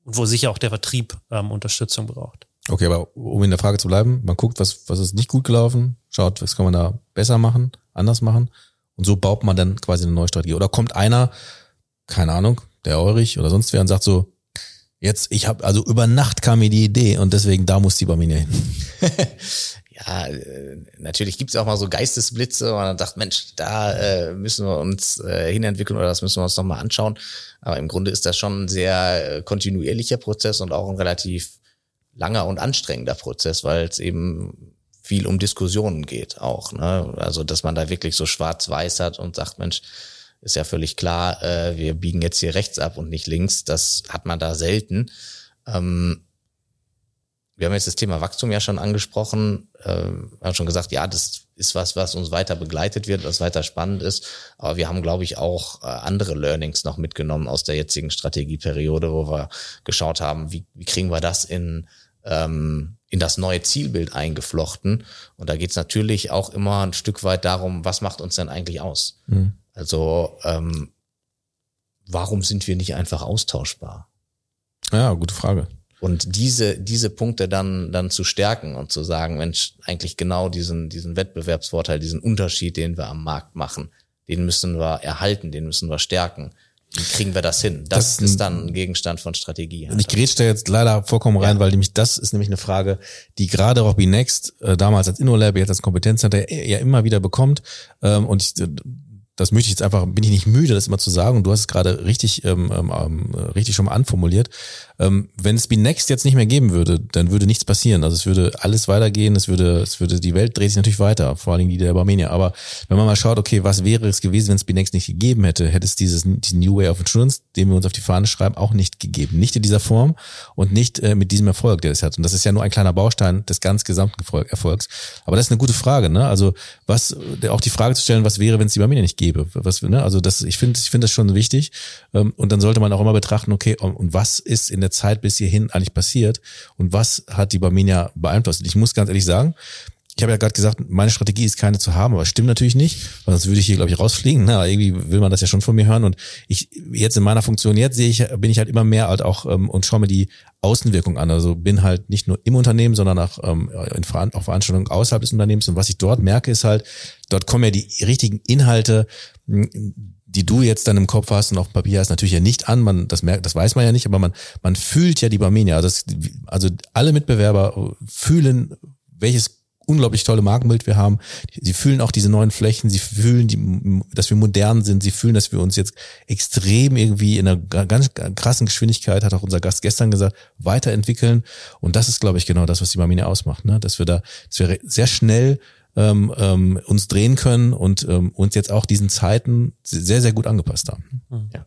wo sicher auch der Vertrieb ähm, Unterstützung braucht. Okay, aber um in der Frage zu bleiben, man guckt, was, was ist nicht gut gelaufen, schaut, was kann man da besser machen, anders machen und so baut man dann quasi eine neue Strategie. Oder kommt einer, keine Ahnung, der Eurich oder sonst wer und sagt so, jetzt, ich habe, also über Nacht kam mir die Idee und deswegen da muss die Barminia hin. (laughs) ja, äh, natürlich gibt's auch mal so Geistesblitze und man sagt, Mensch, da äh, müssen wir uns äh, hinentwickeln oder das müssen wir uns nochmal anschauen. Aber im Grunde ist das schon ein sehr äh, kontinuierlicher Prozess und auch ein relativ langer und anstrengender Prozess, weil es eben viel um Diskussionen geht auch. Ne? Also dass man da wirklich so schwarz-weiß hat und sagt, Mensch, ist ja völlig klar, äh, wir biegen jetzt hier rechts ab und nicht links. Das hat man da selten. Ähm, wir haben jetzt das Thema Wachstum ja schon angesprochen, äh, haben schon gesagt, ja, das ist was, was uns weiter begleitet wird, was weiter spannend ist. Aber wir haben, glaube ich, auch äh, andere Learnings noch mitgenommen aus der jetzigen Strategieperiode, wo wir geschaut haben, wie, wie kriegen wir das in ähm, in das neue Zielbild eingeflochten. Und da geht es natürlich auch immer ein Stück weit darum, was macht uns denn eigentlich aus? Mhm. Also ähm, warum sind wir nicht einfach austauschbar? Ja, gute Frage. Und diese, diese Punkte dann, dann zu stärken und zu sagen, Mensch, eigentlich genau diesen, diesen Wettbewerbsvorteil, diesen Unterschied, den wir am Markt machen, den müssen wir erhalten, den müssen wir stärken. Wie kriegen wir das hin? Das, das ist dann ein Gegenstand von Strategie. Ich grätsch da jetzt leider vollkommen rein, ja. weil nämlich das ist nämlich eine Frage, die gerade auch Next äh, damals als InnoLab, jetzt als Kompetenzcenter ja immer wieder bekommt. Ähm, und ich, das möchte ich jetzt einfach, bin ich nicht müde, das immer zu sagen. Du hast es gerade richtig, ähm, ähm, ähm, richtig schon mal anformuliert. Ähm, wenn es Next jetzt nicht mehr geben würde, dann würde nichts passieren. Also es würde alles weitergehen, es würde, es würde, die Welt dreht sich natürlich weiter, vor allem die der Barmenia. Aber wenn man mal schaut, okay, was wäre es gewesen, wenn es Next nicht gegeben hätte, hätte es dieses, diesen New Way of Insurance, den wir uns auf die Fahne schreiben, auch nicht gegeben. Nicht in dieser Form und nicht äh, mit diesem Erfolg, der es hat. Und das ist ja nur ein kleiner Baustein des ganz gesamten Erfolgs. Aber das ist eine gute Frage, ne? Also was, auch die Frage zu stellen, was wäre, wenn es die Barmenia nicht gäbe? Was, ne? Also das, ich finde, ich finde das schon wichtig. Ähm, und dann sollte man auch immer betrachten, okay, und was ist in der Zeit bis hierhin eigentlich passiert und was hat die Barmenia beeinflusst? Ich muss ganz ehrlich sagen, ich habe ja gerade gesagt, meine Strategie ist keine zu haben, aber stimmt natürlich nicht, weil sonst würde ich hier, glaube ich, rausfliegen. Na, irgendwie will man das ja schon von mir hören. Und ich jetzt in meiner Funktion jetzt sehe ich, bin ich halt immer mehr halt auch ähm, und schaue mir die Außenwirkung an. Also bin halt nicht nur im Unternehmen, sondern auch ähm, in Veran auch Veranstaltungen außerhalb des Unternehmens. Und was ich dort merke, ist halt, dort kommen ja die richtigen Inhalte die du jetzt dann im Kopf hast und auf dem Papier hast, natürlich ja nicht an. Man, das merkt, das weiß man ja nicht, aber man, man fühlt ja die Barmenia. Also, also alle Mitbewerber fühlen, welches unglaublich tolle Markenbild wir haben. Sie fühlen auch diese neuen Flächen, sie fühlen, die, dass wir modern sind, sie fühlen, dass wir uns jetzt extrem irgendwie in einer ganz krassen Geschwindigkeit, hat auch unser Gast gestern gesagt, weiterentwickeln. Und das ist, glaube ich, genau das, was die Marmine ausmacht, ne? dass wir da, dass wir sehr schnell ähm, ähm, uns drehen können und ähm, uns jetzt auch diesen Zeiten sehr, sehr gut angepasst haben. Ja.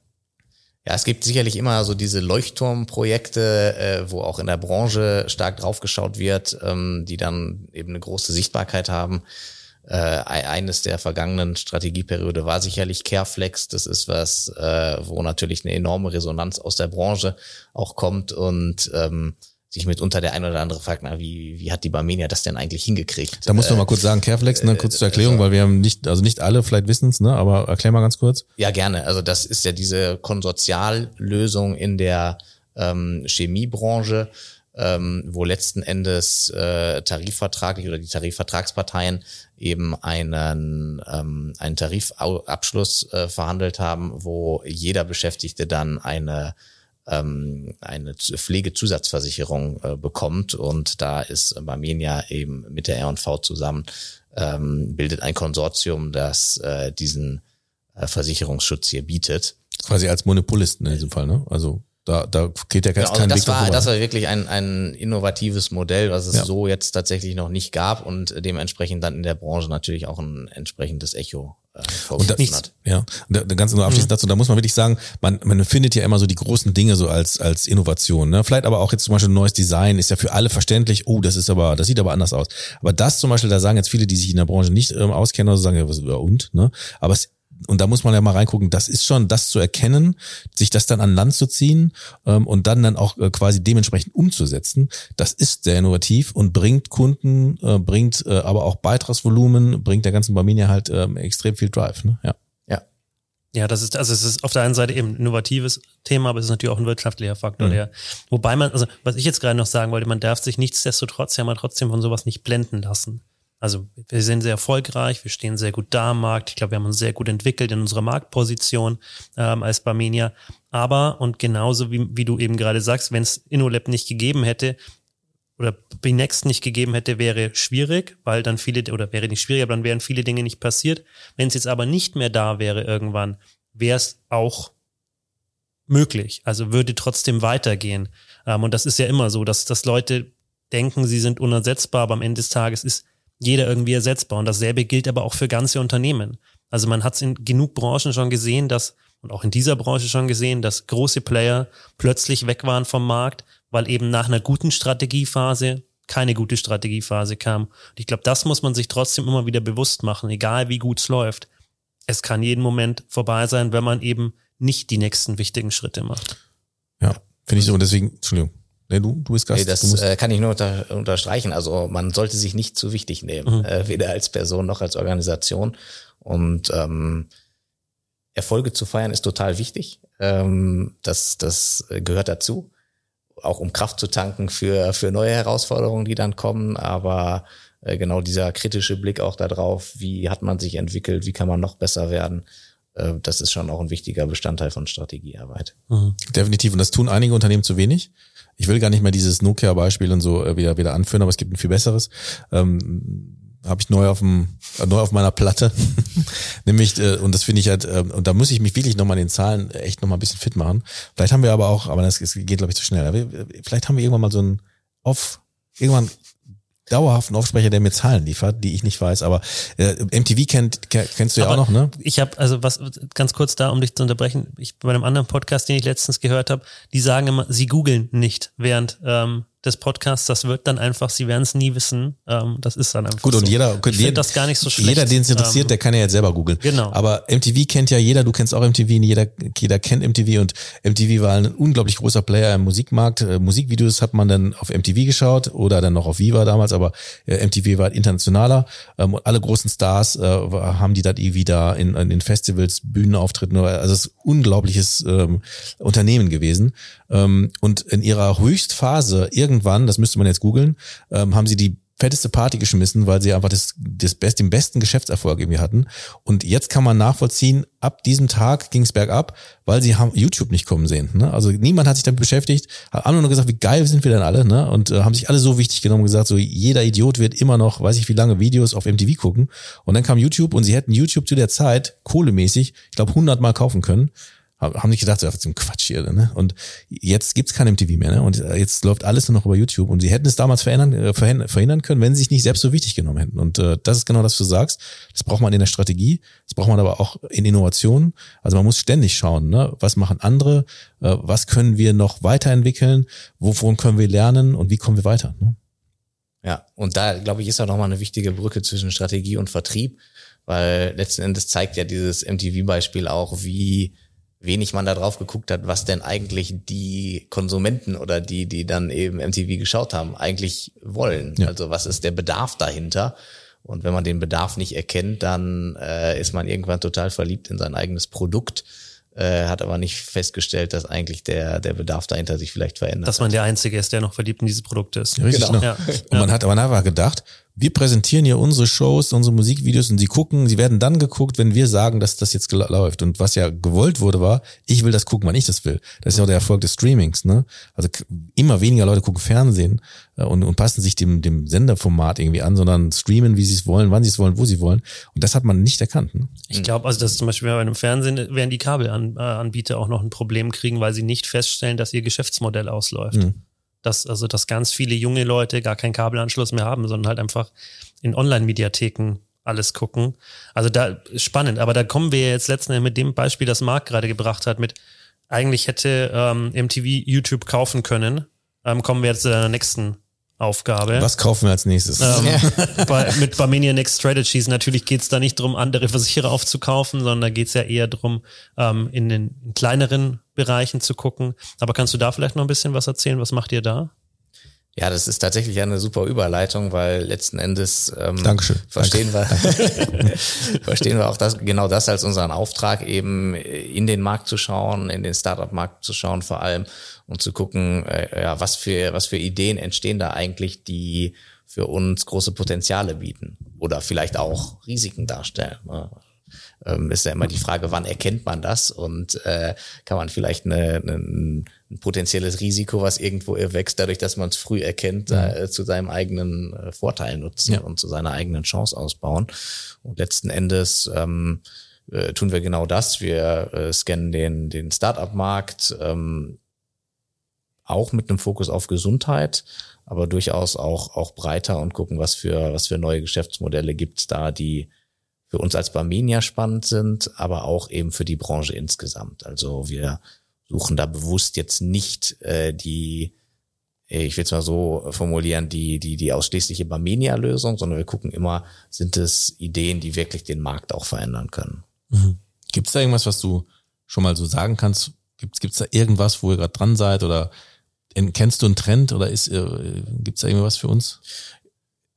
Ja, es gibt sicherlich immer so diese Leuchtturmprojekte, äh, wo auch in der Branche stark draufgeschaut wird, ähm, die dann eben eine große Sichtbarkeit haben. Äh, eines der vergangenen Strategieperiode war sicherlich Careflex. Das ist was, äh, wo natürlich eine enorme Resonanz aus der Branche auch kommt und ähm, sich mitunter der ein oder andere fragt, na, wie, wie hat die Barmenia das denn eigentlich hingekriegt? Da muss man äh, mal kurz sagen, Careflex, ne, kurz zur Erklärung, also, weil wir haben nicht, also nicht alle vielleicht wissen es, ne, aber erklär mal ganz kurz. Ja, gerne. Also das ist ja diese Konsortiallösung in der ähm, Chemiebranche, ähm, wo letzten Endes äh, tarifvertraglich oder die Tarifvertragsparteien eben einen, ähm, einen Tarifabschluss äh, verhandelt haben, wo jeder Beschäftigte dann eine ähm, eine Pflegezusatzversicherung äh, bekommt. Und da ist Barmenia eben mit der R&V zusammen, ähm, bildet ein Konsortium, das äh, diesen äh, Versicherungsschutz hier bietet. Quasi als Monopolisten in diesem Fall, ne? Also da, da geht ja genau, kein also das Weg war, Das war wirklich ein, ein innovatives Modell, was es ja. so jetzt tatsächlich noch nicht gab und dementsprechend dann in der Branche natürlich auch ein entsprechendes Echo äh, und da, hat. Ja, und da, ganz nur abschließend mhm. dazu, da muss man wirklich sagen, man, man findet ja immer so die großen Dinge so als, als Innovation. Ne? Vielleicht aber auch jetzt zum Beispiel ein neues Design ist ja für alle verständlich, oh, das ist aber, das sieht aber anders aus. Aber das zum Beispiel, da sagen jetzt viele, die sich in der Branche nicht ähm, auskennen, oder so sagen, ja, was, ja und, ne? Aber es und da muss man ja mal reingucken, das ist schon das zu erkennen, sich das dann an Land zu ziehen ähm, und dann dann auch äh, quasi dementsprechend umzusetzen. Das ist sehr innovativ und bringt Kunden, äh, bringt äh, aber auch Beitragsvolumen, bringt der ganzen Barminia halt ähm, extrem viel Drive. Ne? Ja. Ja. Ja, das ist, also es ist auf der einen Seite eben ein innovatives Thema, aber es ist natürlich auch ein wirtschaftlicher Faktor, mhm. der, wobei man, also was ich jetzt gerade noch sagen wollte, man darf sich nichtsdestotrotz ja mal trotzdem von sowas nicht blenden lassen. Also wir sind sehr erfolgreich, wir stehen sehr gut da am Markt. Ich glaube, wir haben uns sehr gut entwickelt in unserer Marktposition ähm, als Barmenia. Aber, und genauso wie, wie du eben gerade sagst, wenn es InnoLab nicht gegeben hätte, oder Binext nicht gegeben hätte, wäre schwierig, weil dann viele, oder wäre nicht schwierig, aber dann wären viele Dinge nicht passiert. Wenn es jetzt aber nicht mehr da wäre irgendwann, wäre es auch möglich. Also würde trotzdem weitergehen. Ähm, und das ist ja immer so, dass, dass Leute denken, sie sind unersetzbar, aber am Ende des Tages ist jeder irgendwie ersetzbar. Und dasselbe gilt aber auch für ganze Unternehmen. Also man hat es in genug Branchen schon gesehen, dass, und auch in dieser Branche schon gesehen, dass große Player plötzlich weg waren vom Markt, weil eben nach einer guten Strategiephase keine gute Strategiephase kam. Und ich glaube, das muss man sich trotzdem immer wieder bewusst machen, egal wie gut es läuft. Es kann jeden Moment vorbei sein, wenn man eben nicht die nächsten wichtigen Schritte macht. Ja, finde ich so. Und deswegen, Entschuldigung, Nee, du, du bist Gast. Nee, das äh, kann ich nur unter, unterstreichen. Also man sollte sich nicht zu wichtig nehmen, mhm. äh, weder als Person noch als Organisation. Und ähm, Erfolge zu feiern ist total wichtig. Ähm, das, das gehört dazu. Auch um Kraft zu tanken für, für neue Herausforderungen, die dann kommen. Aber äh, genau dieser kritische Blick auch darauf, wie hat man sich entwickelt, wie kann man noch besser werden, äh, das ist schon auch ein wichtiger Bestandteil von Strategiearbeit. Mhm. Definitiv. Und das tun einige Unternehmen zu wenig ich will gar nicht mehr dieses Nokia-Beispiel und so äh, wieder, wieder anführen, aber es gibt ein viel besseres. Ähm, habe ich neu auf dem neu auf meiner Platte. (laughs) Nämlich äh, und das finde ich halt äh, und da muss ich mich wirklich nochmal in den Zahlen echt nochmal ein bisschen fit machen. Vielleicht haben wir aber auch aber das, das geht glaube ich zu schnell. Aber vielleicht haben wir irgendwann mal so ein off irgendwann dauerhaften Aufsprecher, der mir Zahlen liefert, die ich nicht weiß, aber äh, MTV kennt, kennst du ja aber auch noch, ne? Ich habe also was ganz kurz da, um dich zu unterbrechen, ich bei einem anderen Podcast, den ich letztens gehört habe, die sagen immer, sie googeln nicht während ähm, des Podcasts, das wird dann einfach, sie werden es nie wissen. Ähm, das ist dann einfach Gut, so. und jeder, ich jeder das gar nicht so schlecht. Jeder, den es interessiert, ähm, der kann ja jetzt selber googeln. Genau. Aber MTV kennt ja jeder, du kennst auch MTV, jeder, jeder kennt MTV und MTV war ein unglaublich großer Player im Musikmarkt. Äh, Musikvideos hat man dann auf MTV geschaut oder dann noch auf Viva damals, aber äh, MTV war internationaler ähm, und alle großen Stars äh, haben die dann irgendwie da in, in den Festivals, Bühnenauftritten, also es ist unglaubliches ähm, Unternehmen gewesen. Ähm, und in ihrer Höchstphase irgendwann, das müsste man jetzt googeln, ähm, haben sie die fetteste Party geschmissen, weil sie einfach das, das best, den besten Geschäftserfolg irgendwie hatten. Und jetzt kann man nachvollziehen, ab diesem Tag ging es bergab, weil sie haben YouTube nicht kommen sehen. Ne? Also niemand hat sich damit beschäftigt, hat alle nur gesagt, wie geil sind wir denn alle, ne? Und äh, haben sich alle so wichtig genommen gesagt, so jeder Idiot wird immer noch, weiß ich wie lange Videos auf MTV gucken. Und dann kam YouTube und sie hätten YouTube zu der Zeit kohlemäßig, ich glaube, 100 Mal kaufen können haben nicht gedacht, so zum Quatsch hier, ne? Und jetzt gibt's kein MTV mehr, ne? Und jetzt läuft alles nur noch über YouTube. Und sie hätten es damals äh, verhindern können, wenn sie sich nicht selbst so wichtig genommen hätten. Und äh, das ist genau das, was du sagst. Das braucht man in der Strategie, das braucht man aber auch in Innovationen. Also man muss ständig schauen, ne? Was machen andere? Äh, was können wir noch weiterentwickeln? Wovon können wir lernen und wie kommen wir weiter? Ne? Ja, und da, glaube ich, ist auch nochmal eine wichtige Brücke zwischen Strategie und Vertrieb, weil letzten Endes zeigt ja dieses MTV-Beispiel auch, wie wenig man da drauf geguckt hat, was denn eigentlich die Konsumenten oder die, die dann eben MTV geschaut haben, eigentlich wollen. Ja. Also was ist der Bedarf dahinter? Und wenn man den Bedarf nicht erkennt, dann äh, ist man irgendwann total verliebt in sein eigenes Produkt, äh, hat aber nicht festgestellt, dass eigentlich der, der Bedarf dahinter sich vielleicht verändert. Dass man der Einzige ist, der noch verliebt in dieses Produkt ist. Richtig, genau. Ja. Und man hat aber nachher gedacht, wir präsentieren hier unsere Shows, unsere Musikvideos und sie gucken, sie werden dann geguckt, wenn wir sagen, dass das jetzt läuft. Und was ja gewollt wurde, war, ich will das gucken, wann ich das will. Das ist ja auch der Erfolg des Streamings, ne? Also immer weniger Leute gucken Fernsehen äh, und, und passen sich dem, dem Senderformat irgendwie an, sondern streamen, wie sie es wollen, wann sie es wollen, wo sie wollen. Und das hat man nicht erkannt. Ne? Ich glaube, also dass zum Beispiel bei einem Fernsehen werden die Kabelanbieter auch noch ein Problem kriegen, weil sie nicht feststellen, dass ihr Geschäftsmodell ausläuft. Mhm dass, also, dass ganz viele junge Leute gar keinen Kabelanschluss mehr haben, sondern halt einfach in Online-Mediatheken alles gucken. Also da spannend, aber da kommen wir jetzt letzten Endes mit dem Beispiel, das Marc gerade gebracht hat, mit eigentlich hätte ähm, MTV YouTube kaufen können, ähm, kommen wir jetzt zu der nächsten Aufgabe. Was kaufen wir als nächstes? Ähm, (laughs) bei, mit Barmenia Next Strategies natürlich geht es da nicht darum, andere Versicherer aufzukaufen, sondern da geht es ja eher darum, ähm, in den in kleineren Bereichen zu gucken. Aber kannst du da vielleicht noch ein bisschen was erzählen? Was macht ihr da? Ja, das ist tatsächlich eine super Überleitung, weil letzten Endes ähm, Dankeschön. verstehen Danke. wir (laughs) verstehen wir auch das genau das als unseren Auftrag eben in den Markt zu schauen, in den Startup-Markt zu schauen vor allem und zu gucken, äh, ja was für was für Ideen entstehen da eigentlich, die für uns große Potenziale bieten oder vielleicht auch Risiken darstellen. Ne? Ähm, ist ja immer die Frage, wann erkennt man das und äh, kann man vielleicht eine, eine, ein potenzielles Risiko, was irgendwo erwächst, dadurch, dass man es früh erkennt, mhm. äh, zu seinem eigenen äh, Vorteil nutzen ja. und zu seiner eigenen Chance ausbauen. Und letzten Endes ähm, äh, tun wir genau das. Wir äh, scannen den, den Startup-Markt ähm, auch mit einem Fokus auf Gesundheit, aber durchaus auch, auch breiter und gucken, was für, was für neue Geschäftsmodelle gibt da, die für uns als Barmenia spannend sind, aber auch eben für die Branche insgesamt. Also wir suchen da bewusst jetzt nicht äh, die, ich will es mal so formulieren, die, die, die ausschließliche Barmenia-Lösung, sondern wir gucken immer, sind es Ideen, die wirklich den Markt auch verändern können. Mhm. Gibt es da irgendwas, was du schon mal so sagen kannst? Gibt es da irgendwas, wo ihr gerade dran seid oder kennst du einen Trend oder ist äh, gibt es da irgendwas für uns?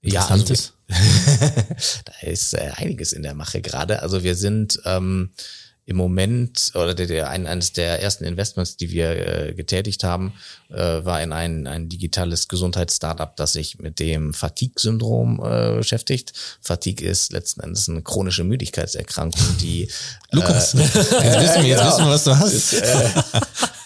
Interessantes? Ja, also (laughs) da ist äh, einiges in der Mache gerade. Also wir sind ähm, im Moment oder der, der ein, eines der ersten Investments, die wir äh, getätigt haben, äh, war in ein, ein digitales Gesundheitsstartup, das sich mit dem Fatigue-Syndrom äh, beschäftigt. Fatigue ist letzten Endes eine chronische Müdigkeitserkrankung, die (laughs) Lukas, äh, (laughs) jetzt wissen wir, jetzt wissen wir, was du hast. Ist, äh,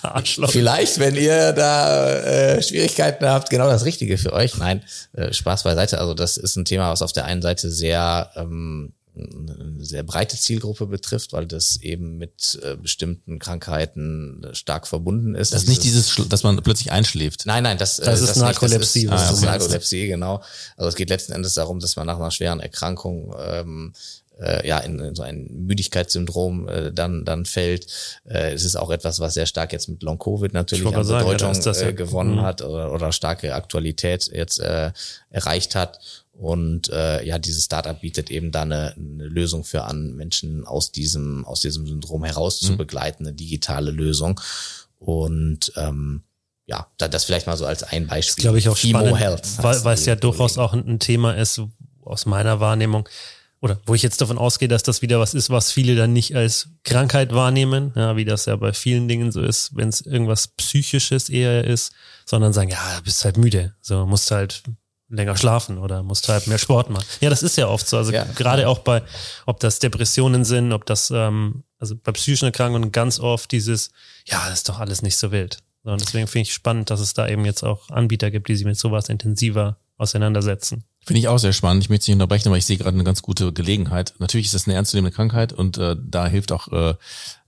Arschloch. Vielleicht, wenn ihr da äh, Schwierigkeiten habt, genau das Richtige für euch. Nein, äh, Spaß beiseite. Also das ist ein Thema, was auf der einen Seite sehr ähm, eine sehr breite Zielgruppe betrifft, weil das eben mit äh, bestimmten Krankheiten stark verbunden ist. Das ist nicht dieses, dass man plötzlich einschläft. Nein, nein, das, das, äh, ist Narkolepsie. Das ist, das ist Narkolepsie, genau. Also es geht letzten Endes darum, dass man nach einer schweren Erkrankung ähm, äh, ja in, in so ein Müdigkeitssyndrom äh, dann dann fällt. Äh, es ist auch etwas, was sehr stark jetzt mit Long Covid natürlich an Bedeutung sagen, ja, äh, gewonnen mhm. hat oder, oder starke Aktualität jetzt äh, erreicht hat. Und äh, ja, dieses Startup bietet eben da eine, eine Lösung für an, Menschen aus diesem aus diesem Syndrom heraus mhm. zu begleiten, eine digitale Lösung. Und ähm, ja, das vielleicht mal so als ein Beispiel. Das glaube ich auch Fimo spannend, Health, weil, weil es ja durchaus auch ein Thema ist aus meiner Wahrnehmung oder wo ich jetzt davon ausgehe, dass das wieder was ist, was viele dann nicht als Krankheit wahrnehmen, ja, wie das ja bei vielen Dingen so ist, wenn es irgendwas Psychisches eher ist, sondern sagen, ja, du bist halt müde, so musst halt länger schlafen oder musst halt mehr Sport machen. Ja, das ist ja oft so. Also Ja. gerade auch bei, ob das Depressionen sind, ob das, ähm, also bei psychischen Erkrankungen ganz oft dieses, ja, das ist doch alles nicht so wild. Und deswegen finde ich spannend, dass es da eben jetzt auch Anbieter gibt, die sich mit sowas intensiver auseinandersetzen. Finde ich auch sehr spannend. Ich möchte nicht unterbrechen, aber ich sehe gerade eine ganz gute Gelegenheit. Natürlich ist das eine ernstzunehmende Krankheit und äh, da hilft auch, äh,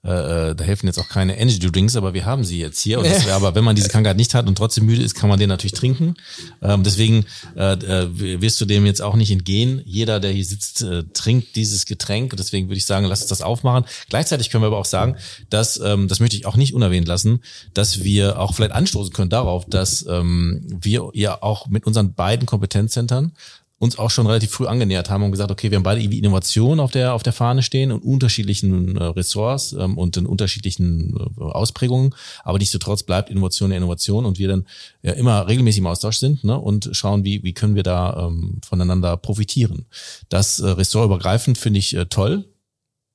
äh, da helfen jetzt auch keine Energy Drinks, aber wir haben sie jetzt hier. Und das, (laughs) aber wenn man diese Krankheit nicht hat und trotzdem müde ist, kann man den natürlich trinken. Ähm, deswegen äh, äh, wirst du dem jetzt auch nicht entgehen. Jeder, der hier sitzt, äh, trinkt dieses Getränk. Deswegen würde ich sagen, lass uns das aufmachen. Gleichzeitig können wir aber auch sagen, dass, ähm, das möchte ich auch nicht unerwähnt lassen, dass wir auch vielleicht anstoßen können darauf, dass ähm, wir ja auch mit unseren beiden Kompetenzzentren uns auch schon relativ früh angenähert haben und gesagt, okay, wir haben beide irgendwie Innovation auf der auf der Fahne stehen und unterschiedlichen äh, Ressorts ähm, und in unterschiedlichen äh, Ausprägungen, aber nichtsdestotrotz bleibt Innovation ja Innovation und wir dann ja immer regelmäßig im Austausch sind ne, und schauen, wie wie können wir da ähm, voneinander profitieren. Das äh, ressortübergreifend finde ich äh, toll,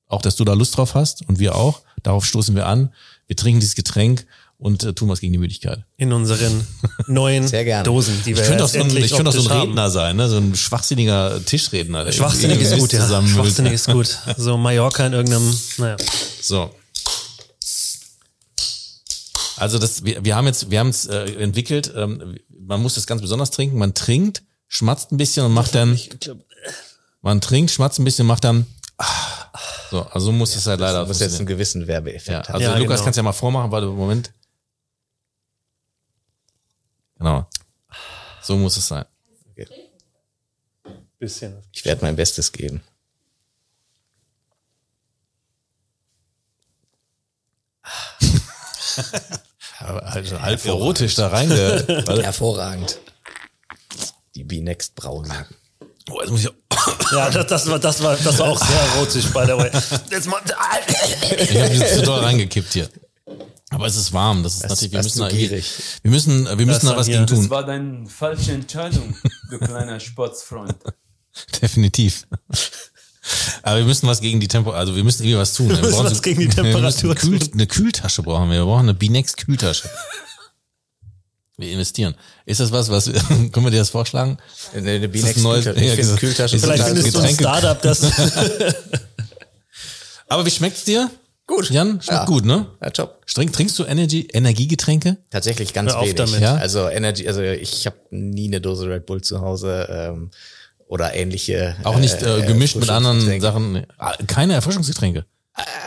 auch dass du da Lust drauf hast und wir auch. Darauf stoßen wir an. Wir trinken dieses Getränk und äh, tun was gegen die Müdigkeit. In unseren (laughs) neuen Sehr gerne. Dosen, die wir Ich könnte auch jetzt so ein, ich könnte auch so ein optisch haben. Redner sein, ne? so ein schwachsinniger Tischredner. Schwachsinnig ist gut, ja. Schwachsinnig (laughs) ist gut. So Mallorca in irgendeinem, naja. So. Also das, wir, wir haben jetzt, wir haben es äh, entwickelt. Ähm, man muss das ganz besonders trinken. Man trinkt, schmatzt ein bisschen und macht dann. Man trinkt, schmatzt ein bisschen, macht dann. ah. So, also so muss es halt leider. Das muss jetzt einen gewissen Werbeeffekt Ja, haben. also Ja, Lukas genau. kannst ja mal vormachen, warte, Moment. Genau. So muss es sein. Bisschen. Ich werde mein Bestes geben. (laughs) Also halb erotisch da reinge. (laughs) Hervorragend. Die B-Next Brause. Oh, jetzt muss ich. (laughs) Ja, das, das, war, das, war, das war auch sehr erotisch, by the way. Jetzt mal, Ich habe jetzt zu doll reingekippt hier. Aber es ist warm. Das ist natürlich. Wir das müssen ist da gierig. wir müssen, wir müssen da dann was gegen das tun. Das war deine falsche Entscheidung, du kleiner Sportsfreund. (laughs) Definitiv. Aber wir müssen was gegen die Tempo, also wir müssen irgendwie was tun. Wir müssen brauchen was gegen die (laughs) wir müssen Temperatur Kühl, tun. eine Kühltasche brauchen wir. Wir brauchen eine B-Next Kühltasche. (laughs) Wir investieren. Ist das was, was können wir dir das vorschlagen? Eine, eine Das neues- Kühltasche. Ich ja, finde genau. Kühltasche vielleicht findest du ein Startup, das, Aber wie schmeckt's dir? Gut. Jan, schmeckt Ja. gut, ne? Ja, top. Streng, trinkst du Energy, Energiegetränke? Tatsächlich ganz Hör auf wenig. damit. Ja? Also Energy, also ich habe nie eine Dose Red Bull zu Hause ähm, oder ähnliche. Auch nicht äh, äh, gemischt mit anderen. Sachen. Ah, Keine Erfrischungsgetränke.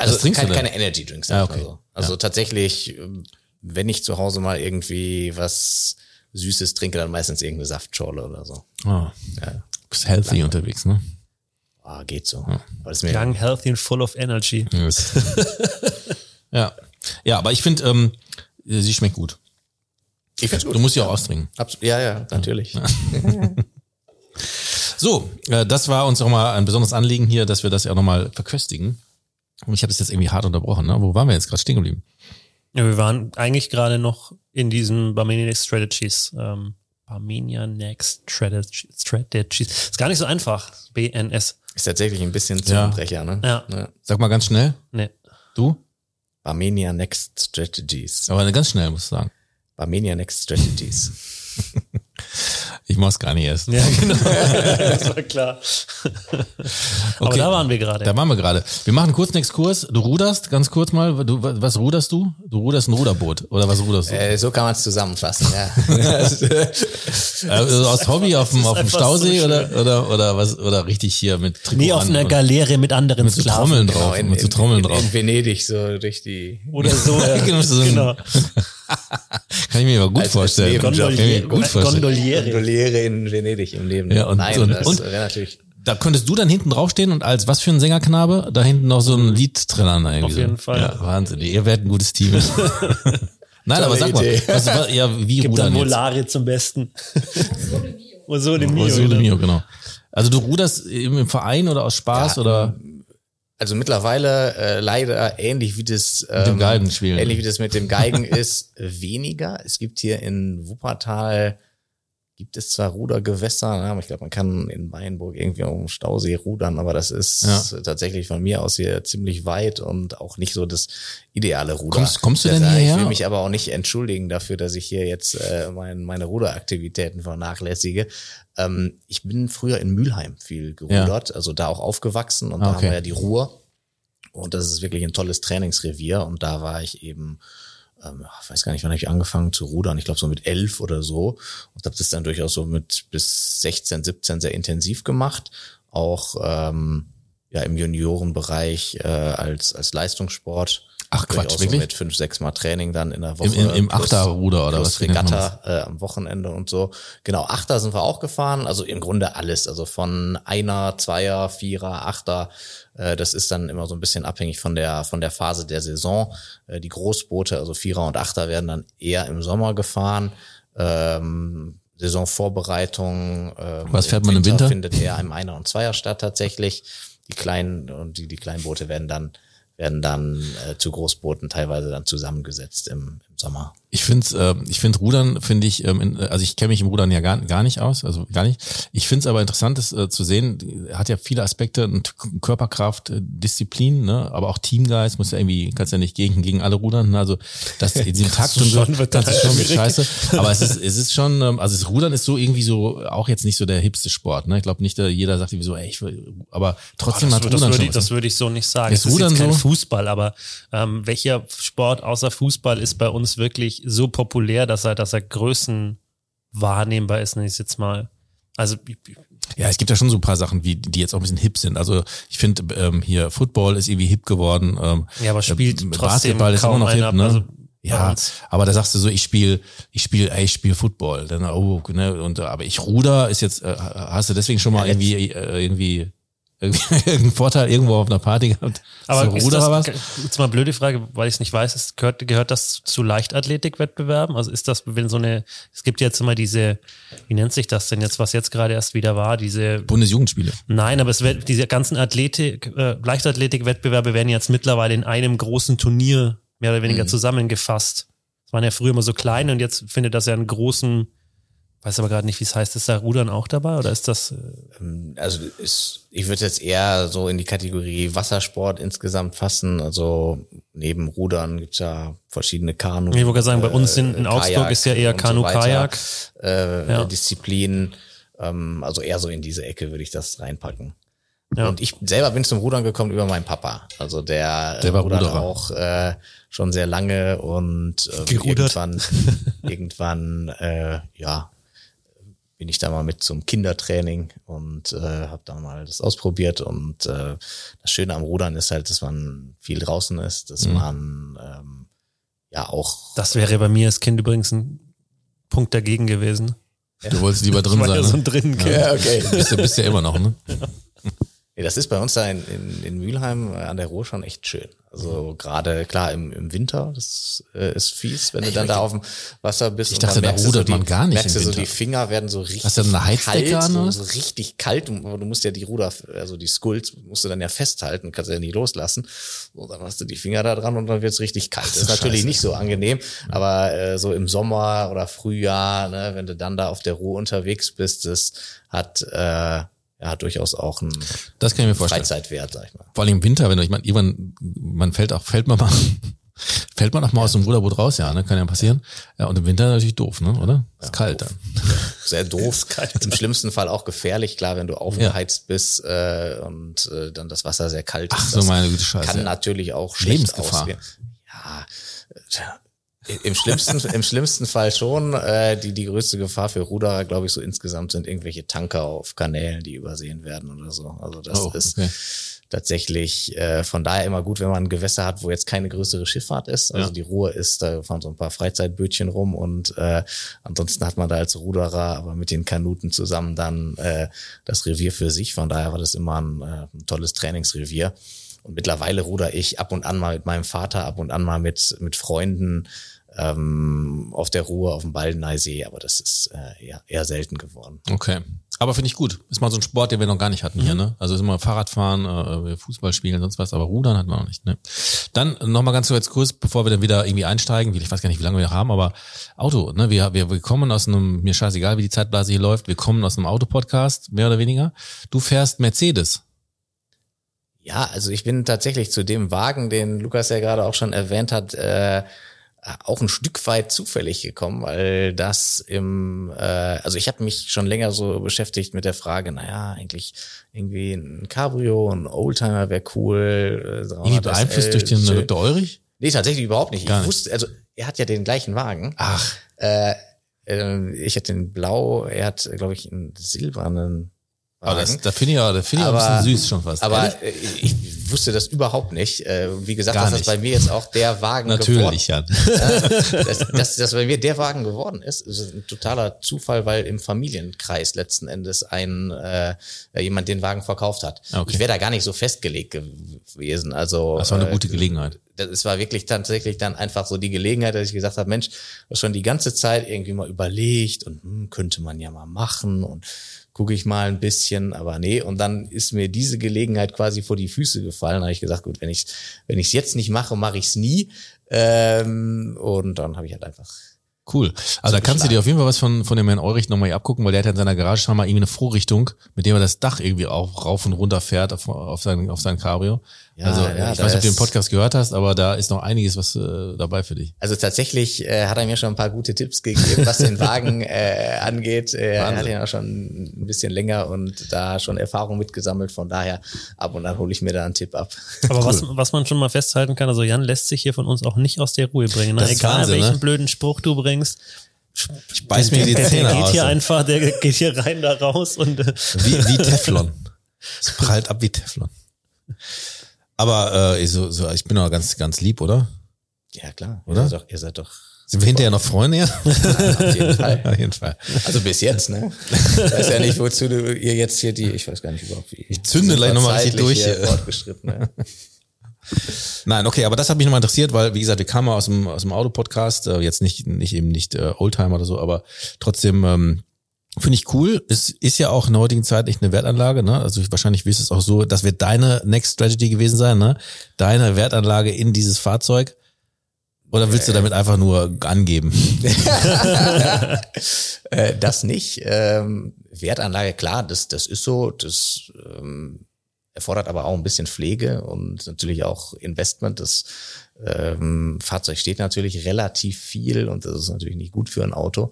Also Was trinkst keine, du denn? keine Energy Drinks. Ja, einfach okay. so. Also tatsächlich, ähm, wenn ich zu Hause mal irgendwie was Süßes trinke, dann meistens irgendeine Saftschorle oder so. Oh. Ja. Bist healthy unterwegs, ne? Ah, geht so. Mir young, healthy and full of energy. ja. (laughs) Ja, aber ich finde, ähm, sie schmeckt gut. ich find's gut. Du musst sie auch austrinken. Abs ja, ja, natürlich. (laughs) So, äh, das war uns auch mal ein besonderes Anliegen hier, dass wir das ja nochmal verköstigen. Und ich habe es jetzt irgendwie hart unterbrochen. Ne? Wo waren wir jetzt gerade stehen geblieben? Ja, wir waren eigentlich gerade noch in diesen Barmenia Next Strategies. Ähm, Barmenia Next Strategies. Strategies. Ist gar nicht so einfach. BNS. Ist tatsächlich ein bisschen Ja. Zungenbrecher, ne? Ja. Sag mal ganz schnell. Nee. Du? Barmenia Next Strategies. Aber ganz schnell, musst du sagen. Barmenia Next Strategies. (laughs) Ich mach's gar nicht erst. Ja, genau. (laughs) das war klar. Aber Okay. da waren wir gerade. Da waren wir gerade. Wir machen kurz einen Exkurs. Du ruderst, ganz kurz mal. Du, was ruderst du? Du ruderst ein Ruderboot. Oder was ruderst du? äh, so kann man es zusammenfassen, ja. (laughs) also aus Hobby auf dem, auf dem Stausee so oder, oder, oder was, oder richtig hier mit Trikot Nee, auf einer und Galeere mit anderen mit Sklaven. Trommeln Genau, drauf. mit so Trommeln in, drauf. in Venedig so durch die Oder so. (laughs) Genau, genau. Kann ich mir aber gut Als- vorstellen. Kann Nebenjob. ich mir gut vorstellen. Gondoliere. Gondoliere in Venedig im Leben. Ja, und Nein, so- das und- wäre natürlich Da könntest du dann hinten draufstehen und als was für ein Sängerknabe da hinten noch so ein Lied trällern irgendwie. Auf jeden so. Fall. Ja, Wahnsinn. Ihr werdet ein gutes Team. (laughs) Nein, aber sag mal, was, was, ja, wie Gibt dann rudern jetzt? Volare zum Besten. (laughs) Osole Mio. Osole genau. Mio, genau. Also du ruderst im, im Verein oder aus Spaß Ja, oder Also mittlerweile äh, leider ähnlich wie das ähm, dem Geigenspielen. ähnlich wie das mit dem Geigen (laughs) ist, weniger. Es gibt hier in Wuppertal gibt es zwar Rudergewässer, ne, aber ich glaube, man kann in Weinburg irgendwie um Stausee rudern, aber das ist Ja. tatsächlich von mir aus hier ziemlich weit und auch nicht so das ideale Ruder. Kommst- kommst du denn Das- hierher? Ich will mich aber auch nicht entschuldigen dafür, dass ich hier jetzt äh, mein, meine Ruderaktivitäten vernachlässige. Ähm, ich bin früher in Mülheim viel gerudert, also da auch aufgewachsen und da Ah, haben okay. wir ja die Ruhr. Und das ist wirklich ein tolles Trainingsrevier. Und da war ich eben, ähm, ich weiß gar nicht, wann hab ich angefangen zu rudern. Ich glaube so mit elf oder so. Und habe das dann durchaus so mit bis 16, 17 sehr intensiv gemacht. Auch ähm, ja im Juniorenbereich äh, als als Leistungssport. Ach, Quatsch, wirklich? So mit fünf, sechs Mal Training dann in der Woche. Im, im, im plus- Achterruder oder was? Regatta äh, am Wochenende und so. Genau, Achter sind wir auch gefahren. Also im Grunde alles. Also von Einer, Zweier, Vierer, Achter. Äh, das ist dann immer so ein bisschen abhängig von der von der Phase der Saison. Äh, die Großboote, also Vierer und Achter, werden dann eher im Sommer gefahren. Ähm, Saisonvorbereitung. Ähm, Was fährt man im Winter? Findet eher im Einer und Zweier statt tatsächlich. Die kleinen und die, die kleinen Boote werden dann werden dann äh, zu Großbooten teilweise dann zusammengesetzt im, im Sommer. Ich finde äh, ich finde Rudern finde ich ähm, in, also ich kenne mich im Rudern ja gar, gar nicht aus, also gar nicht. Ich finde es aber interessant das, äh, zu sehen, hat ja viele Aspekte, Körperkraft, äh, Disziplin, ne, aber auch Teamgeist, muss ja irgendwie kannst ja nicht gegen gegen alle rudern, ne? also das (laughs) in diesem Takt und so, das ist schon scheiße, aber es ist es ist schon ähm, also das Rudern ist so irgendwie so auch jetzt nicht so der hipste Sport, ne? Ich glaube nicht, dass jeder sagt irgendwie so, ey, ich will, aber trotzdem das, hat das, Rudern würde schon ich, das würde ich so nicht sagen. Ist es ist Rudern jetzt kein so? Fußball, aber ähm, welcher Sport außer Fußball ist bei uns wirklich so populär, dass er, dass er Größen wahrnehmbar ist, nenne ich es jetzt mal. Also Ja, es gibt ja schon so ein paar Sachen, wie, die jetzt auch ein bisschen hip sind. Also ich finde ähm, hier Football ist irgendwie hip geworden. Ähm, Ja, aber spielt äh, Basketball ist immer noch hip, ne? also ja, aber da sagst du so, ich spiele, ich spiele, ey, ich spiele Football. Dann oh, ne, und äh, aber ich ruder ist jetzt, äh, hast du deswegen schon mal Ja, irgendwie äh, irgendwie (laughs) irgendeinen Vorteil irgendwo auf einer Party gehabt? Aber so ist Ruder das, was? jetzt mal eine blöde Frage, weil ich es nicht weiß, ist, gehört, gehört das zu Leichtathletikwettbewerben? Also ist das, wenn so eine, es gibt jetzt immer diese, wie nennt sich das denn jetzt, was jetzt gerade erst wieder war, diese, Bundesjugendspiele. nein, aber es wird, diese ganzen Athletik, äh, Leichtathletikwettbewerbe werden jetzt mittlerweile in einem großen Turnier mehr oder Mhm. weniger zusammengefasst. Das waren ja früher immer so kleine und jetzt findet das ja einen großen, weiß aber gerade nicht, wie es heißt, ist da Rudern auch dabei oder ist das, äh, Also ist, ich würde jetzt eher so in die Kategorie Wassersport insgesamt fassen. Also neben Rudern gibt's ja verschiedene Kanu. Ich wollte gerade sagen, bei uns in- in äh, Augsburg Kajak ist ja eher und so. Äh, Ja. Disziplinen. Ähm, also eher so in diese Ecke würde ich das reinpacken. Ja. Und ich selber bin zum Rudern gekommen über meinen Papa. Also der, Der war rudert Ruderer. auch äh, schon sehr lange und ähm, Gerudert. irgendwann, (laughs) irgendwann äh, ja, bin ich da mal mit zum Kindertraining und äh, habe da mal das ausprobiert. Und äh, das Schöne am Rudern ist halt, dass man viel draußen ist, dass Mhm. man ähm, ja auch das wäre bei mir als Kind übrigens ein Punkt dagegen gewesen. Du wolltest lieber (laughs) drin Ich war sein. ja so Ne? ein drin Ja, okay. Bist du bist ja immer noch, ne? (laughs) Nee, das ist bei uns da in, in, in Mülheim äh, an der Ruhr schon echt schön. Also gerade klar im, im Winter, das äh, ist fies, wenn du dann da auf dem Wasser bist. Ich und dachte, da rudert so die, man gar nicht Merkst du so, die Finger werden so richtig Hast du eine Heizdecke kalt, an, so, so richtig kalt. Du, aber du musst ja die Ruder, also die Skulls musst du dann ja festhalten, kannst ja nie loslassen. Und dann hast du die Finger da dran und dann wird's richtig kalt. Das ist natürlich Scheiße. nicht so angenehm, aber äh, so im Sommer oder Frühjahr, ne, wenn du dann da auf der Ruhr unterwegs bist, das hat äh, ja durchaus auch einen Das kann ich mir vorstellen. Freizeitwert, sag ich mal. Vor allem im Winter, wenn du, ich meine, irgendwann, man fällt auch, fällt man mal, (laughs) fällt man auch mal aus dem Ruderboot raus, ja, ne? Kann ja passieren. Ja, und im Winter natürlich doof, ne? Oder? Ist kalt dann. (laughs) Sehr doof. Im schlimmsten Fall auch gefährlich, klar, wenn du aufgeheizt bist äh, und äh, dann das Wasser sehr kalt ist. Ach so, meine Güte, Scheiße. Kann natürlich auch schlecht Lebensgefahr. ausgehen. Ja, äh, im schlimmsten, (laughs) im schlimmsten Fall schon. Äh, die, die größte Gefahr für Ruderer, glaube ich, so insgesamt sind irgendwelche Tanker auf Kanälen, die übersehen werden oder so. Also das Oh, ist okay. tatsächlich äh, von daher immer gut, wenn man ein Gewässer hat, wo jetzt keine größere Schifffahrt ist. Also Ja. die Ruhr ist, da fahren so ein paar Freizeitbötchen rum und äh, ansonsten hat man da als Ruderer, aber mit den Kanuten zusammen dann äh, das Revier für sich. Von daher war das immer ein, äh, ein tolles Trainingsrevier. Und mittlerweile ruder ich ab und an mal mit meinem Vater, ab und an mal mit, mit Freunden ähm, auf der Ruhr auf dem Baldeneysee, aber das ist äh, eher, eher selten geworden. Okay. Aber finde ich gut. Ist mal so ein Sport, den wir noch gar nicht hatten hier, ne? Also ist immer Fahrradfahren, äh, Fußball spielen, sonst was, aber Rudern hatten wir noch nicht, ne? Dann nochmal ganz kurz, kurz, bevor wir dann wieder irgendwie einsteigen, ich weiß gar nicht, wie lange wir noch haben, aber Auto, ne? Wir, wir, wir kommen aus einem, mir scheißegal, wie die Zeitblase hier läuft, wir kommen aus einem Autopodcast, mehr oder weniger. Du fährst Mercedes. Ja, also ich bin tatsächlich zu dem Wagen, den Lukas ja gerade auch schon erwähnt hat, äh, auch ein Stück weit zufällig gekommen, weil das im, äh, also ich habe mich schon länger so beschäftigt mit der Frage, naja, eigentlich irgendwie ein Cabrio, ein Oldtimer wäre cool. Äh, Irgendwie beeinflusst durch den. Dr. Ulrich? Nee, tatsächlich überhaupt nicht. Gar ich wusste, also er hat ja den gleichen Wagen. Ach, Äh, äh, ich hatte den blau, er hat, glaube ich, einen silbernen aber Wagen. das, da finde ich ja, da finde ich auch ein Aber- bisschen süß schon fast. Aber Ehrlich? äh, ich wusste das überhaupt nicht. Äh, Wie gesagt, Gar dass das nicht. bei mir jetzt auch der Wagen Natürlich, geworden (laughs) dass, dass, dass bei mir der Wagen geworden ist, ist ein totaler Zufall, weil im Familienkreis letzten Endes ein äh, jemand den Wagen verkauft hat. Okay. Ich wäre da gar nicht so festgelegt gewesen. Also Das war eine äh, gute Gelegenheit. das es war wirklich tatsächlich dann einfach so die Gelegenheit, dass ich gesagt habe, Mensch, das schon die ganze Zeit irgendwie mal überlegt und hm, könnte man ja mal machen und gucke ich mal ein bisschen, aber nee. Und dann ist mir diese Gelegenheit quasi vor die Füße gefallen. Da habe ich gesagt, gut, wenn ich wenn ich es jetzt nicht mache, mache ich es nie. Ähm, und dann habe ich halt einfach Cool. Also da kannst du dir auf jeden Fall was von, von dem Herrn Eurich nochmal hier abgucken, weil der hat ja in seiner Garage schon mal irgendwie eine Vorrichtung, mit dem er das Dach irgendwie auch rauf und runter fährt auf, auf sein, auf sein Cabrio. Ja, also ja, ich weiß nicht, ob du den Podcast gehört hast, aber da ist noch einiges was äh, dabei für dich. Also tatsächlich äh, hat er mir schon ein paar gute Tipps gegeben, was den Wagen (laughs) äh, angeht. Äh, er hat ihn auch schon ein bisschen länger und da schon Erfahrung mitgesammelt. Von daher ab und an hole ich mir da einen Tipp ab. Aber was, was man schon mal festhalten kann, also Jan lässt sich hier von uns auch nicht aus der Ruhe bringen. Ne? Egal Wahnsinn, welchen ne? blöden Spruch du bringst. Ich beiß mir die der, Zähne der geht aus. hier einfach, der geht hier rein, da raus und äh, Wie, wie Teflon. (laughs) Es prallt ab wie Teflon. Aber äh, so, so, ich bin doch ganz, ganz lieb, oder? Ja klar, Oder? Ihr seid doch, ihr seid doch Sind wir hinterher noch Freunde? Ja? (laughs) auf jeden Fall. Auf jeden Fall. Also bis jetzt, ne? Ich weiß ja nicht, wozu du ihr jetzt hier die, ich weiß gar nicht überhaupt wie. Ich zünde gleich noch mal richtig durch hier. Fortgeschritten, ne? (laughs) Nein, okay, aber das hat mich nochmal interessiert, weil, wie gesagt, wir kamen aus dem, aus dem Auto-Podcast, äh, jetzt nicht, nicht eben nicht äh, Oldtimer oder so, aber trotzdem ähm, finde ich cool. Es ist ja auch in der heutigen Zeit echt eine Wertanlage, ne? Also ich, wahrscheinlich wirst es auch so, das wird deine Next Strategy gewesen sein, ne? Deine Wertanlage in dieses Fahrzeug. Oder willst du damit einfach nur angeben? (laughs) Äh, das nicht. Ähm, Wertanlage, klar, das, das ist so. Das ähm, erfordert aber auch ein bisschen Pflege und natürlich auch Investment. Das ähm, Fahrzeug steht natürlich relativ viel und das ist natürlich nicht gut für ein Auto.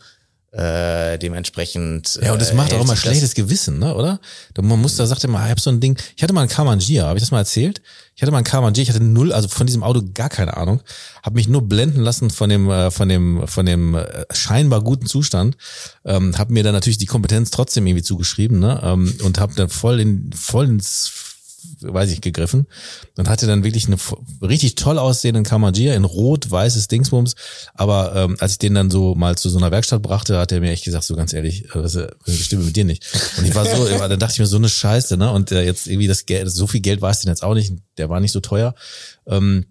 Äh, dementsprechend. Ja, und es äh, macht auch immer das- schlechtes Gewissen, ne, oder? Man muss, da sagt immer, ich habe so ein Ding, ich hatte mal einen Kamangia, habe ich das mal erzählt? Ich hatte mal einen Kamangia, ich hatte null, also von diesem Auto gar keine Ahnung, habe mich nur blenden lassen von dem, äh, von dem, von dem äh, scheinbar guten Zustand, ähm, habe mir dann natürlich die Kompetenz trotzdem irgendwie zugeschrieben, ne, ähm, und habe dann voll in, voll ins weiß ich, gegriffen und hatte dann wirklich eine richtig toll aussehenden Kamangia in rot, weißes Dingsbums. Aber ähm, als ich den dann so mal zu so einer Werkstatt brachte, hat er mir echt gesagt, so ganz ehrlich, äh, was stimmt mit dir nicht. Und ich war so, dann dachte ich mir, so eine Scheiße, ne? Und äh, jetzt irgendwie das Geld, so viel Geld war es denn jetzt auch nicht, der war nicht so teuer. Ähm,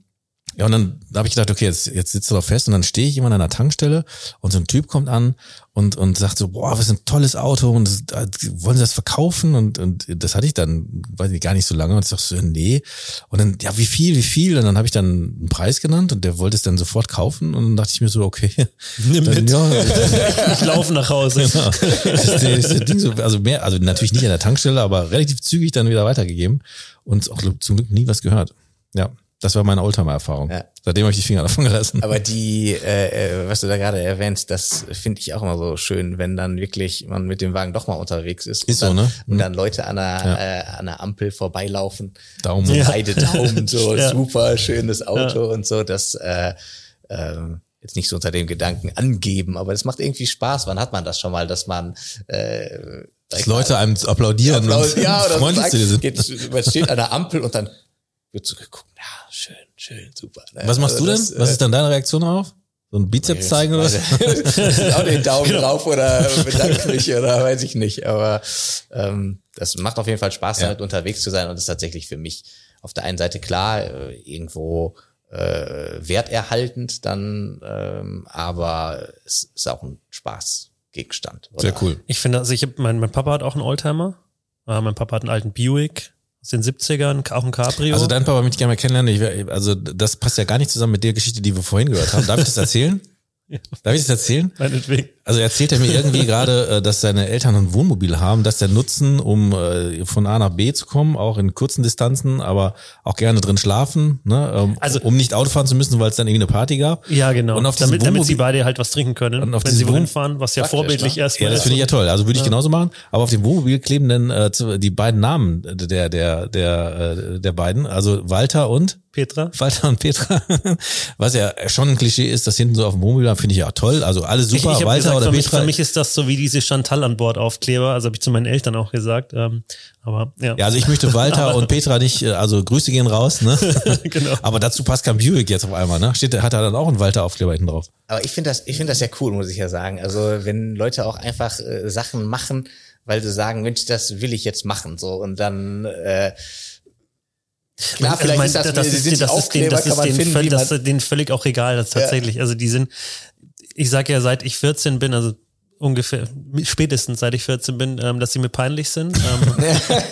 ja, und dann habe ich gedacht, okay, jetzt, jetzt sitzt du doch fest und dann stehe ich immer an einer Tankstelle und so ein Typ kommt an und, und sagt so, boah, was ein tolles Auto und das, äh, wollen sie das verkaufen? Und, und das hatte ich dann, weiß ich, gar nicht so lange und ich sag so, nee. Und dann, ja, wie viel, wie viel? Und dann habe ich dann einen Preis genannt und der wollte es dann sofort kaufen und dann dachte ich mir so, okay. nimm Dann, mit. ja, (laughs) Ich laufe nach Hause. Genau. Das ist das ist Ding so, also mehr, also natürlich nicht an der Tankstelle, aber relativ zügig dann wieder weitergegeben und auch zum Glück nie was gehört. Ja, das war meine Oldtimer-Erfahrung. Ja. Seitdem habe ich die Finger davon gelassen. Aber die, äh, äh, was du da gerade erwähnst, das finde ich auch immer so schön, wenn dann wirklich man mit dem Wagen doch mal unterwegs ist. Ist und so, dann, ne? Und dann Leute an der, äh, an der Ampel vorbeilaufen. Daumen. So Ja. beide Daumen, so (laughs) Ja. super schönes Auto und so. Das äh, ähm, jetzt nicht so unter dem Gedanken angeben, aber das macht irgendwie Spaß. Wann hat man das schon mal, dass man äh, Dass Leute einem applaudieren Applaus, und ja, oder so freundlich zu dir sind. geht, man steht an der Ampel und dann wird so geguckt, ja, schön, schön, super. ne? Was machst Also du denn? das, Was äh, ist dann deine Reaktion darauf? So ein Bizeps zeigen oder was? auch (laughs) den Daumen Genau. drauf oder bedank mich oder weiß ich nicht. Aber ähm, das macht auf jeden Fall Spaß, Ja. damit unterwegs zu sein und ist tatsächlich für mich auf der einen Seite klar äh, irgendwo äh, werterhaltend dann, ähm, aber es ist auch ein Spaß. Gegenstand. Sehr cool. Ich finde, also ich hab, mein, mein Papa hat auch einen Oldtimer. Äh, mein Papa hat einen alten Buick aus den 70ern, auch ein Cabrio. Also dein Papa möchte ich gerne mal kennenlernen. Ich, also das passt ja gar nicht zusammen mit der Geschichte, die wir vorhin gehört haben. Darf ich das erzählen? (laughs) Darf ich das erzählen? Meinetwegen. Also erzählt er mir irgendwie (laughs) gerade, äh, dass seine Eltern ein Wohnmobil haben, das der nutzen, um äh, von A nach B zu kommen, auch in kurzen Distanzen, aber auch gerne drin schlafen, ne? ähm, Also- um nicht Auto fahren zu müssen, weil es dann irgendwie eine Party gab. Ja, genau. Und auf damit, damit sie beide halt was trinken können, Und auf wenn sie wohin fahren, was ja vorbildlich ne? erstmal Ja, das finde ich ja toll. Also würde ich genauso machen. Aber auf dem Wohnmobil kleben dann äh, die beiden Namen der der der äh, der beiden, also Walter und Petra. Walter und Petra, (laughs) was ja schon ein Klischee ist, das hinten so auf dem Wohnmobil finde ich ja toll. Also alles super, Ich, ich Walter gesagt, für mich, für mich ist das so wie diese Chantal an Bord Aufkleber, also habe ich zu meinen Eltern auch gesagt. Ähm, aber ja, ja, also ich möchte Walter (laughs) und Petra nicht, äh, also Grüße gehen raus, ne? (laughs) genau. Aber dazu passt kein Buick jetzt auf einmal, ne? Steht, hat er dann auch einen Walter-Aufkleber hinten drauf. Aber ich finde das, ich finde das ja cool, muss ich ja sagen. Also wenn Leute auch einfach äh, Sachen machen, weil sie sagen, Mensch, das will ich jetzt machen, so und dann äh, klar, Also vielleicht mein, ist das, das sind ist, die das ist, Aufkleber, denen, das ist denen, finden, völlig, wie das ist denen völlig auch egal, das tatsächlich. Also die sind, ich sage ja, seit ich 14 bin, also ungefähr, spätestens seit ich 14 bin, ähm, dass sie mir peinlich sind. Ähm,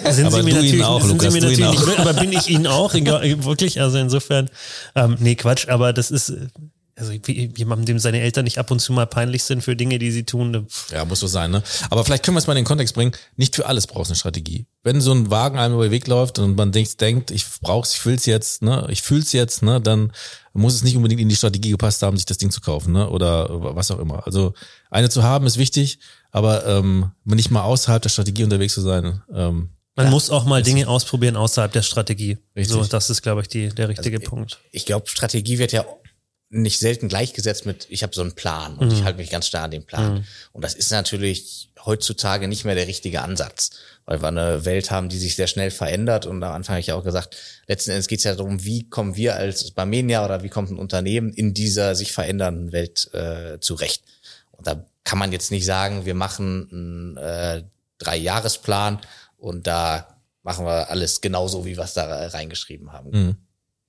(laughs) sind Aber sie mir ihnen natürlich, auch, sind Lukas, sie mir natürlich nicht, aber bin ich ihnen auch, egal, wirklich, also insofern, ähm, nee, Quatsch, aber das ist, äh, also wie, jemandem, dem seine Eltern nicht ab und zu mal peinlich sind für Dinge, die sie tun, äh, Ja, muss so sein, ne? Aber vielleicht können wir es mal in den Kontext bringen. Nicht für alles brauchst du eine Strategie. Wenn so ein Wagen einem über den Weg läuft und man denkt, denkt ich brauch's, ich will's jetzt, ne? Ich fühl's jetzt, ne? Dann muss es nicht unbedingt in die Strategie gepasst haben, sich das Ding zu kaufen, ne? Oder was auch immer. Also eine zu haben ist wichtig, aber ähm, nicht mal außerhalb der Strategie unterwegs zu sein. Ähm, man muss auch mal Dinge ausprobieren außerhalb der Strategie. Richtig. So, das ist, glaube ich, die, der richtige Punkt. ich glaube, Strategie wird ja nicht selten gleichgesetzt mit, ich habe so einen Plan und ich halte mich ganz starr an den Plan. Und das ist natürlich heutzutage nicht mehr der richtige Ansatz, weil wir eine Welt haben, die sich sehr schnell verändert. Und am Anfang habe ich ja auch gesagt, letzten Endes geht es ja darum, wie kommen wir als Barmenia oder wie kommt ein Unternehmen in dieser sich verändernden Welt äh, zurecht. Und da kann man jetzt nicht sagen, wir machen einen äh, Drei-Jahresplan und da machen wir alles genauso, wie wir es da reingeschrieben haben Mhm.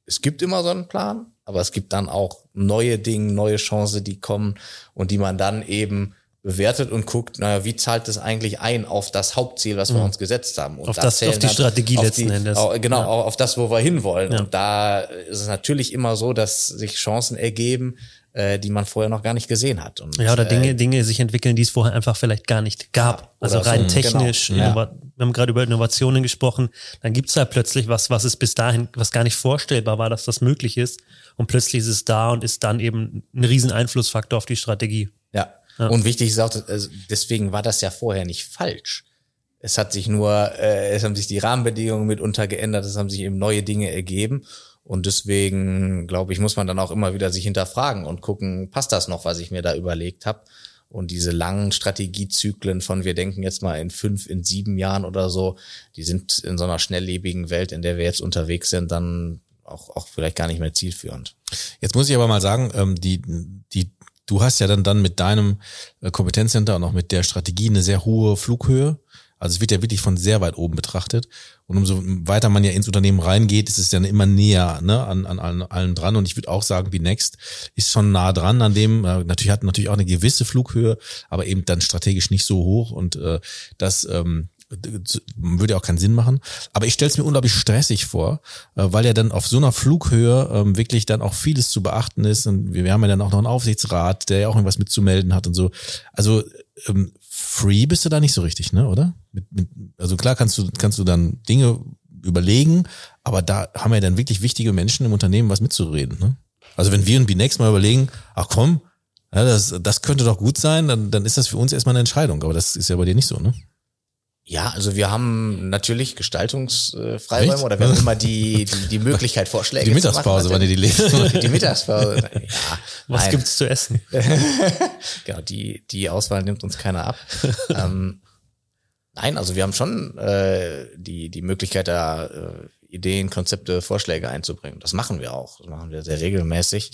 es gibt immer so einen Plan, aber es gibt dann auch neue Dinge, neue Chancen, die kommen und die man dann eben bewertet und guckt, naja, wie zahlt es eigentlich ein auf das Hauptziel, was wir uns gesetzt haben? Und Mhm. Auf da das- auf die dann- Strategie auf letzten die, Endes. Au- genau, Ja. au- auf das, wo wir hinwollen. Ja. Und da ist es natürlich immer so, dass sich Chancen ergeben, äh, die man vorher noch gar nicht gesehen hat. Und, Ja, oder äh, Dinge, Dinge sich entwickeln, die es vorher einfach vielleicht gar nicht gab. Also oder rein so, technisch, genau. Ja. innova- wir haben gerade über Innovationen gesprochen, dann gibt's da plötzlich was, was es bis dahin, was gar nicht vorstellbar war, dass das möglich ist. Und plötzlich ist es da und ist dann eben ein riesen Einflussfaktor auf die Strategie. Ja. Und wichtig ist auch, also deswegen war das ja vorher nicht falsch. Es hat sich nur, äh, es haben sich die Rahmenbedingungen mitunter geändert, es haben sich eben neue Dinge ergeben. Und deswegen, glaube ich, muss man dann auch immer wieder sich hinterfragen und gucken, passt das noch, was ich mir da überlegt habe? Und diese langen Strategiezyklen von wir denken jetzt mal in fünf, in sieben Jahren oder so, die sind in so einer schnelllebigen Welt, in der wir jetzt unterwegs sind, dann auch, auch vielleicht gar nicht mehr zielführend. Jetzt muss ich aber mal sagen, ähm, die, die, du hast ja dann, dann mit deinem äh, Kompetenzcenter und auch mit der Strategie eine sehr hohe Flughöhe. Also es wird ja wirklich von sehr weit oben betrachtet. Und umso weiter man ja ins Unternehmen reingeht, ist es dann immer näher ne, an, an allen, allem dran. Und ich würde auch sagen, wie Next ist schon nah dran an dem. Äh, natürlich hat natürlich auch eine gewisse Flughöhe, aber eben dann strategisch nicht so hoch. Und äh, das ähm, würde ja auch keinen Sinn machen. Aber ich stelle es mir unglaublich stressig vor, äh, weil ja dann auf so einer Flughöhe ähm, wirklich dann auch vieles zu beachten ist. Und wir, wir haben ja dann auch noch einen Aufsichtsrat, der ja auch irgendwas mitzumelden hat und so. Also ähm, free bist du da nicht so richtig, ne, oder? Also klar kannst du, kannst du dann Dinge überlegen, aber da haben ja dann wirklich wichtige Menschen im Unternehmen was mitzureden, ne? Also wenn wir in B-Next mal überlegen, ach komm, ja, das, das könnte doch gut sein, dann, dann ist das für uns erstmal eine Entscheidung. Aber das ist ja bei dir nicht so, ne? Ja, also wir haben natürlich Gestaltungsfreiräume Echt? oder wir haben immer die, die, die Möglichkeit, (laughs) Vorschläge Die zu Mittagspause, machen. wann ihr die lest. (laughs) Die, die Mittagspause, (laughs) ja. Was nein. gibt's zu essen? Genau, die, die Auswahl nimmt uns keiner ab. ähm, nein, also wir haben schon äh, die, die Möglichkeit, da äh, Ideen, Konzepte, Vorschläge einzubringen. Das machen wir auch. Das machen wir sehr regelmäßig.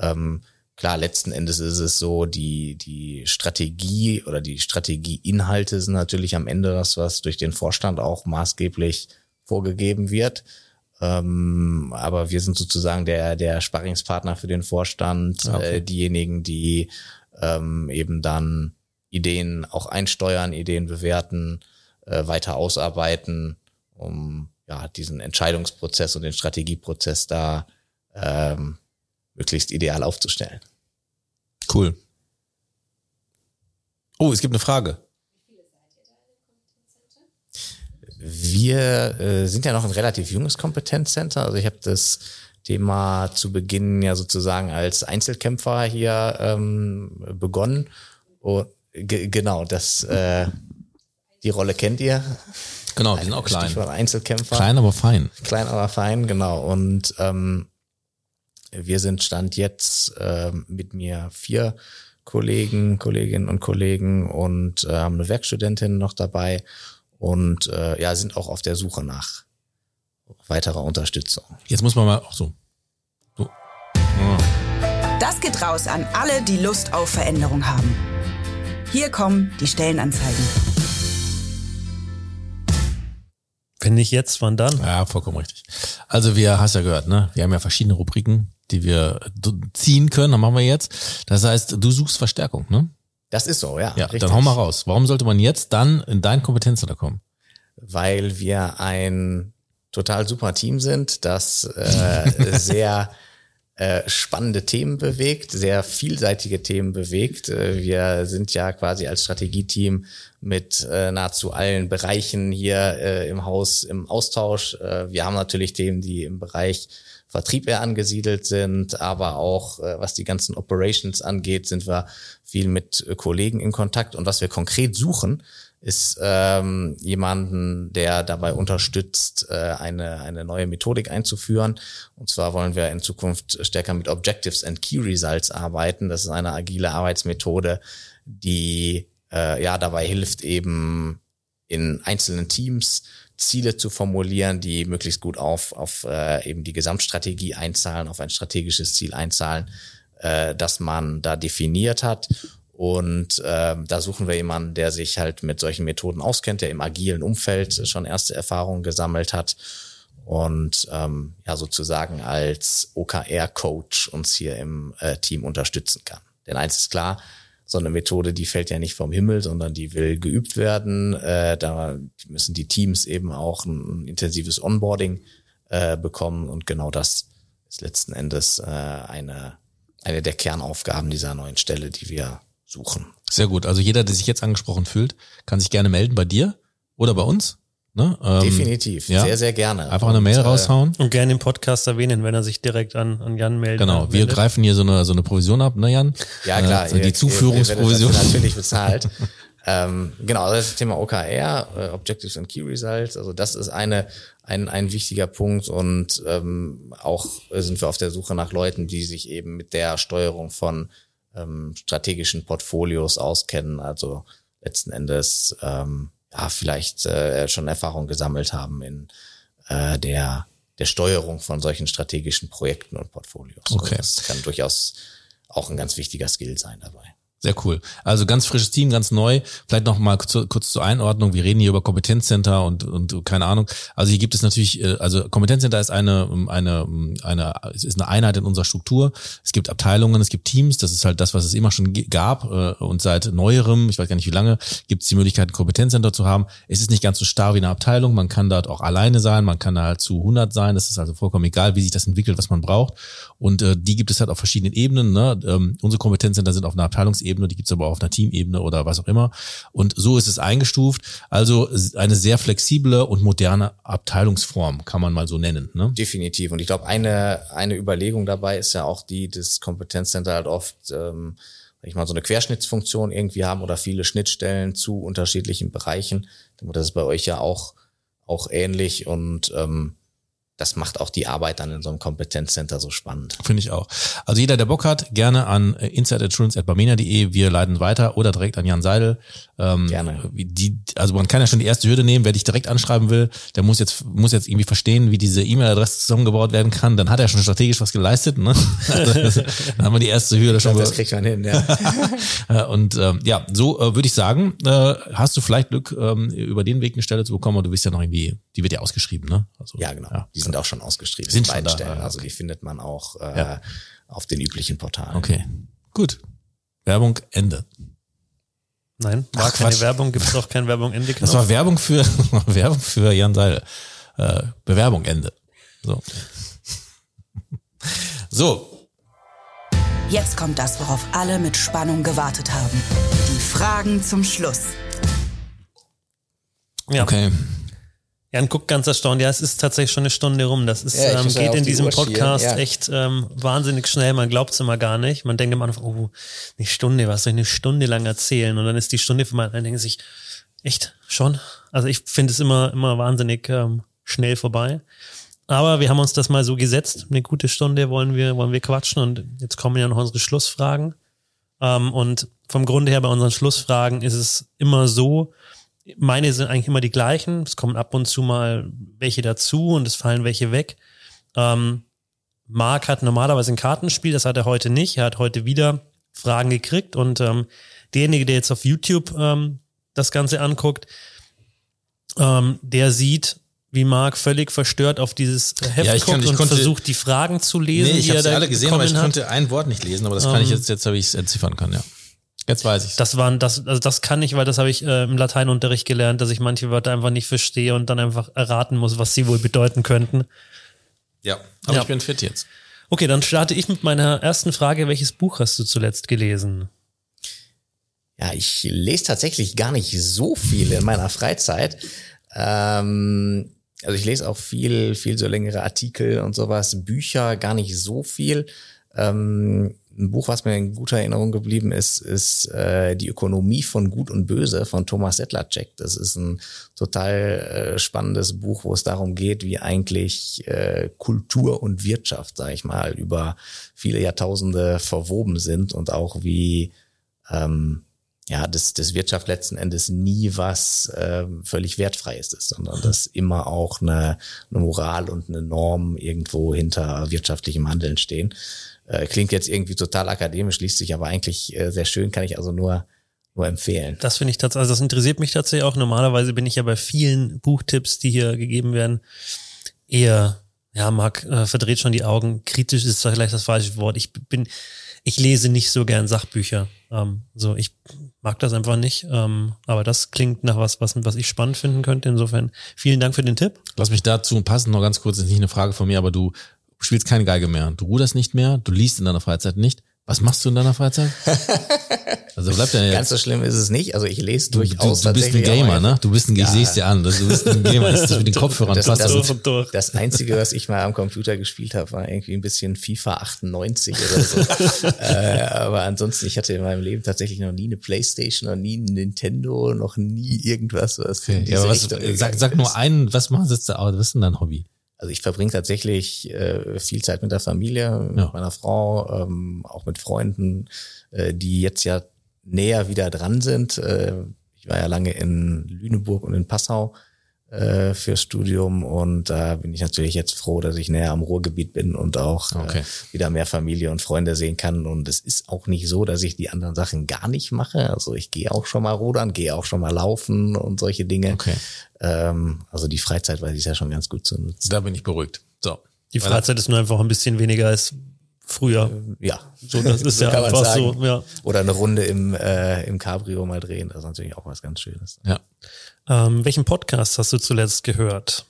Ähm, klar, letzten Endes ist es so, die, die Strategie oder die Strategieinhalte sind natürlich am Ende das, was durch den Vorstand auch maßgeblich vorgegeben wird. Ähm, aber wir sind sozusagen der, der Sparringspartner für den Vorstand, Ah, okay. äh, diejenigen, die ähm, eben dann Ideen auch einsteuern, Ideen bewerten, äh, weiter ausarbeiten, um ja diesen Entscheidungsprozess und den Strategieprozess da ähm, möglichst ideal aufzustellen. Cool. Oh, es gibt eine Frage. Wir äh, sind ja noch ein relativ junges Kompetenzcenter. Also ich habe das Thema zu Beginn ja sozusagen als Einzelkämpfer hier ähm, begonnen. Und genau, das äh, die Rolle kennt ihr. Genau, die sind auch klein. Einzelkämpfer. Klein, aber fein. Klein, aber fein, genau. Und ähm, wir sind Stand jetzt ähm, mit mir vier Kollegen, Kolleginnen und Kollegen und äh, haben eine Werkstudentin noch dabei und äh, ja, sind auch auf der Suche nach weiterer Unterstützung. Jetzt muss man mal auch so. so. Das geht raus an alle, die Lust auf Veränderung haben. Hier kommen die Stellenanzeigen. Wenn nicht jetzt, wann dann? Ja, vollkommen richtig. Also wir, hast ja gehört, ne? Wir haben ja verschiedene Rubriken, die wir ziehen können. Dann machen wir jetzt. Das heißt, du suchst Verstärkung, ne? Das ist so, ja. Ja, richtig. dann hau mal raus. Warum sollte man jetzt dann in dein Kompetenzcenter kommen? Weil wir ein total super Team sind, das äh, (laughs) sehr äh, spannende Themen bewegt, sehr vielseitige Themen bewegt. Äh, wir sind ja quasi als Strategieteam mit äh, nahezu allen Bereichen hier äh, im Haus im Austausch. Äh, wir haben natürlich Themen, die im Bereich Vertrieb eher angesiedelt sind, aber auch äh, was die ganzen Operations angeht, sind wir viel mit äh, Kollegen in Kontakt. Und was wir konkret suchen, ist ähm, jemanden, der dabei unterstützt, äh, eine, eine neue Methodik einzuführen. Und zwar wollen wir in Zukunft stärker mit Objectives and Key Results arbeiten. Das ist eine agile Arbeitsmethode, die äh, ja dabei hilft, eben in einzelnen Teams Ziele zu formulieren, die möglichst gut auf, auf äh, eben die Gesamtstrategie einzahlen, auf ein strategisches Ziel einzahlen, äh, das man da definiert hat. Und äh, da suchen wir jemanden, der sich halt mit solchen Methoden auskennt, der im agilen Umfeld schon erste Erfahrungen gesammelt hat und ähm, ja sozusagen als OKR-Coach uns hier im äh, Team unterstützen kann. Denn eins ist klar, so eine Methode, die fällt ja nicht vom Himmel, sondern die will geübt werden. Äh, da müssen die Teams eben auch ein, ein intensives Onboarding äh, bekommen und genau das ist letzten Endes äh, eine eine der Kernaufgaben dieser neuen Stelle, die wir suchen. Sehr gut. Also jeder, der sich jetzt angesprochen fühlt, kann sich gerne melden bei dir oder bei uns. Ne? Ähm, Definitiv, ja. sehr, sehr gerne. Einfach eine Mail und, äh, raushauen. Und gerne im Podcast erwähnen, wenn er sich direkt an, an Jan meldet. Genau, wir greifen hier so eine, so eine Provision ab, ne Jan? Ja, klar. Äh, die Zuführungsprovision. natürlich (laughs) bezahlt. ähm, genau, also das Thema OKR, äh, Objectives and Key Results, also das ist eine, ein, ein wichtiger Punkt und ähm, auch sind wir auf der Suche nach Leuten, die sich eben mit der Steuerung von ähm, strategischen Portfolios auskennen, also letzten Endes ähm, ja, vielleicht äh, schon Erfahrung gesammelt haben in äh, der, der Steuerung von solchen strategischen Projekten und Portfolios. Okay. Also das kann durchaus auch ein ganz wichtiger Skill sein dabei. Sehr cool. Also ganz frisches Team, ganz neu. Vielleicht noch mal kurz, kurz zur Einordnung. Wir reden hier über Kompetenzcenter und, und keine Ahnung. Also hier gibt es natürlich, äh, also Kompetenzcenter ist eine, eine, eine, es ist eine Einheit in unserer Struktur. Es gibt Abteilungen, es gibt Teams. Das ist halt das, was es immer schon gab. Äh, und seit neuerem, ich weiß gar nicht wie lange, gibt es die Möglichkeit, ein Kompetenzcenter zu haben. Es ist nicht ganz so starr wie eine Abteilung. Man kann dort auch alleine sein. Man kann da halt zu 100 sein. Das ist also vollkommen egal, wie sich das entwickelt, was man braucht. Und äh, die gibt es halt auf verschiedenen Ebenen. Ne? Ähm, unsere Kompetenzcenter sind auf einer Abteilungsebene Ebene, die gibt's aber auf einer Teamebene oder was auch immer. Und so ist es eingestuft. Also eine sehr flexible und moderne Abteilungsform, kann man mal so nennen. Ne? Definitiv. Und ich glaube, eine, eine Überlegung dabei ist ja auch die, das Kompetenzcenter halt oft ähm, ich mal so eine Querschnittsfunktion irgendwie haben oder viele Schnittstellen zu unterschiedlichen Bereichen. Das ist bei euch ja auch, auch ähnlich und ähm, das macht auch die Arbeit dann in so einem Kompetenzcenter so spannend. Finde ich auch. Also jeder, der Bock hat, gerne an insideinsurance.barmenia.de. Wir leiten weiter oder direkt an Jan Seidel. Ähm, gerne. Die, also man kann ja schon die erste Hürde nehmen, wer dich direkt anschreiben will, der muss jetzt, muss jetzt irgendwie verstehen, wie diese E-Mail-Adresse zusammengebaut werden kann. Dann hat er schon strategisch was geleistet. Ne? (laughs) Also dann haben wir die erste Hürde schon. Das kriegt man hin, ja. (laughs) Und ähm, ja, so äh, würde ich sagen, äh, hast du vielleicht Glück, ähm, über den Weg eine Stelle zu bekommen, aber du bist ja noch irgendwie, die wird ja ausgeschrieben, ne? Also, ja, genau. Ja sind auch schon ausgeschrieben. Sind beiden Stellen. Ah, okay. Also die findet man auch äh, ja. auf den üblichen Portalen. Okay, gut. Werbung Ende. Nein, war Ach, keine Quatsch. Werbung, gibt es auch keine Werbung Ende Das war Werbung für (laughs) Werbung für Jan Seidel. Äh, Bewerbung Ende. So. (laughs) So, Jetzt kommt das, worauf alle mit Spannung gewartet haben. Die Fragen zum Schluss. Ja. okay. Jan guckt ganz erstaunt. Ja, es ist tatsächlich schon eine Stunde rum. Das ist, Ja, ähm, geht in die diesem Uhr Podcast ja. echt ähm, wahnsinnig schnell. Man glaubt es immer gar nicht. Man denkt immer, noch, oh, eine Stunde, was soll ich eine Stunde lang erzählen? Und dann ist die Stunde vorbei. Und dann denken sich, echt, schon? Also ich finde es immer, immer wahnsinnig ähm, schnell vorbei. Aber wir haben uns das mal so gesetzt. Eine gute Stunde wollen wir, wollen wir quatschen. Und jetzt kommen ja noch unsere Schlussfragen. Ähm, und vom Grunde her bei unseren Schlussfragen ist es immer so, meine sind eigentlich immer die gleichen. Es kommen ab und zu mal welche dazu und es fallen welche weg. Ähm, Marc hat normalerweise ein Kartenspiel, das hat er heute nicht. Er hat heute wieder Fragen gekriegt und ähm, derjenige, der jetzt auf YouTube ähm, das Ganze anguckt, ähm, der sieht, wie Marc völlig verstört auf dieses Heft Ja, ich guckt kann- ich und konnte- versucht, die Fragen zu lesen. Nee, ich habe sie alle gesehen, aber ich hat. konnte ein Wort nicht lesen, aber das kann ich jetzt, jetzt habe ich es entziffern können, ja. Jetzt weiß ich Das waren das, also das kann ich, weil das habe ich äh, im Lateinunterricht gelernt, dass ich manche Wörter einfach nicht verstehe und dann einfach erraten muss, was sie wohl bedeuten könnten. Ja, aber Ja. ich bin fit jetzt. Okay, dann starte ich mit meiner ersten Frage. Welches Buch hast du zuletzt gelesen? Ja, ich lese tatsächlich gar nicht so viel in meiner Freizeit. Ähm, also ich lese auch viel, viel so längere Artikel und sowas, Bücher gar nicht so viel. Ähm, ein Buch, was mir in guter Erinnerung geblieben ist, ist äh, Die Ökonomie von Gut und Böse von Thomas Sedlacek. Das ist ein total äh, spannendes Buch, wo es darum geht, wie eigentlich äh, Kultur und Wirtschaft, sage ich mal, über viele Jahrtausende verwoben sind und auch wie ähm, ja, das, das Wirtschaft letzten Endes nie was ähm, völlig Wertfreies ist, sondern dass immer auch eine, eine Moral und eine Norm irgendwo hinter wirtschaftlichem Handeln stehen. Äh, klingt jetzt irgendwie total akademisch, liest sich aber eigentlich äh, sehr schön, kann ich also nur, nur empfehlen. Das finde ich tatsächlich, also das interessiert mich tatsächlich auch. Normalerweise bin ich ja bei vielen Buchtipps, die hier gegeben werden, eher, ja, Marc äh, verdreht schon die Augen. Kritisch ist vielleicht das falsche Wort. Ich bin, ich lese nicht so gern Sachbücher. Ähm, so, ich mag das einfach nicht. Ähm, aber das klingt nach was, was, was ich spannend finden könnte. Insofern vielen Dank für den Tipp. Lass mich dazu passen, noch ganz kurz, ist nicht eine Frage von mir, aber du spielst keine Geige mehr. Du ruderst nicht mehr, du liest in deiner Freizeit nicht. Was machst du in deiner Freizeit? (laughs) Also bleibt ja Ganz jetzt. so schlimm ist es nicht. Also ich lese Du, du, durchaus du bist ein Gamer, ne? Du bist ein, ich sehe es dir an, du bist ein Gamer. Das ist mit (laughs) den Kopfhörern Das- passt das- das. durch. Das Einzige, was ich mal am Computer gespielt habe, war irgendwie ein bisschen FIFA 98 oder so. (laughs) äh, aber ansonsten, ich hatte in meinem Leben tatsächlich noch nie eine Playstation, noch nie ein Nintendo, noch nie irgendwas, was in Okay. diese Ja, aber was, Richtung sag, sag nur einen, was machst du jetzt da, was ist denn dein Hobby? Also ich verbringe tatsächlich äh, viel Zeit mit der Familie, mit Ja. meiner Frau, ähm, auch mit Freunden, äh, die jetzt ja näher wieder dran sind. Äh, ich war ja lange in Lüneburg und in Passau äh, fürs Studium und da bin ich natürlich jetzt froh, dass ich näher am Ruhrgebiet bin und auch Okay. äh, wieder mehr Familie und Freunde sehen kann. Und es ist auch nicht so, dass ich die anderen Sachen gar nicht mache. Also ich gehe auch schon mal rudern, gehe auch schon mal laufen und solche Dinge. Okay. Ähm, also die Freizeit weiß ich ja schon ganz gut zu nutzen. Da bin ich beruhigt. So. Die Freizeit ist nur einfach ein bisschen weniger als früher. Ja, So, das (laughs) ist ja kann man einfach sagen. so, ja. Oder eine Runde im, äh, im Cabrio mal drehen, das ist natürlich auch was ganz Schönes. Ja. Ähm, welchen Podcast hast du zuletzt gehört?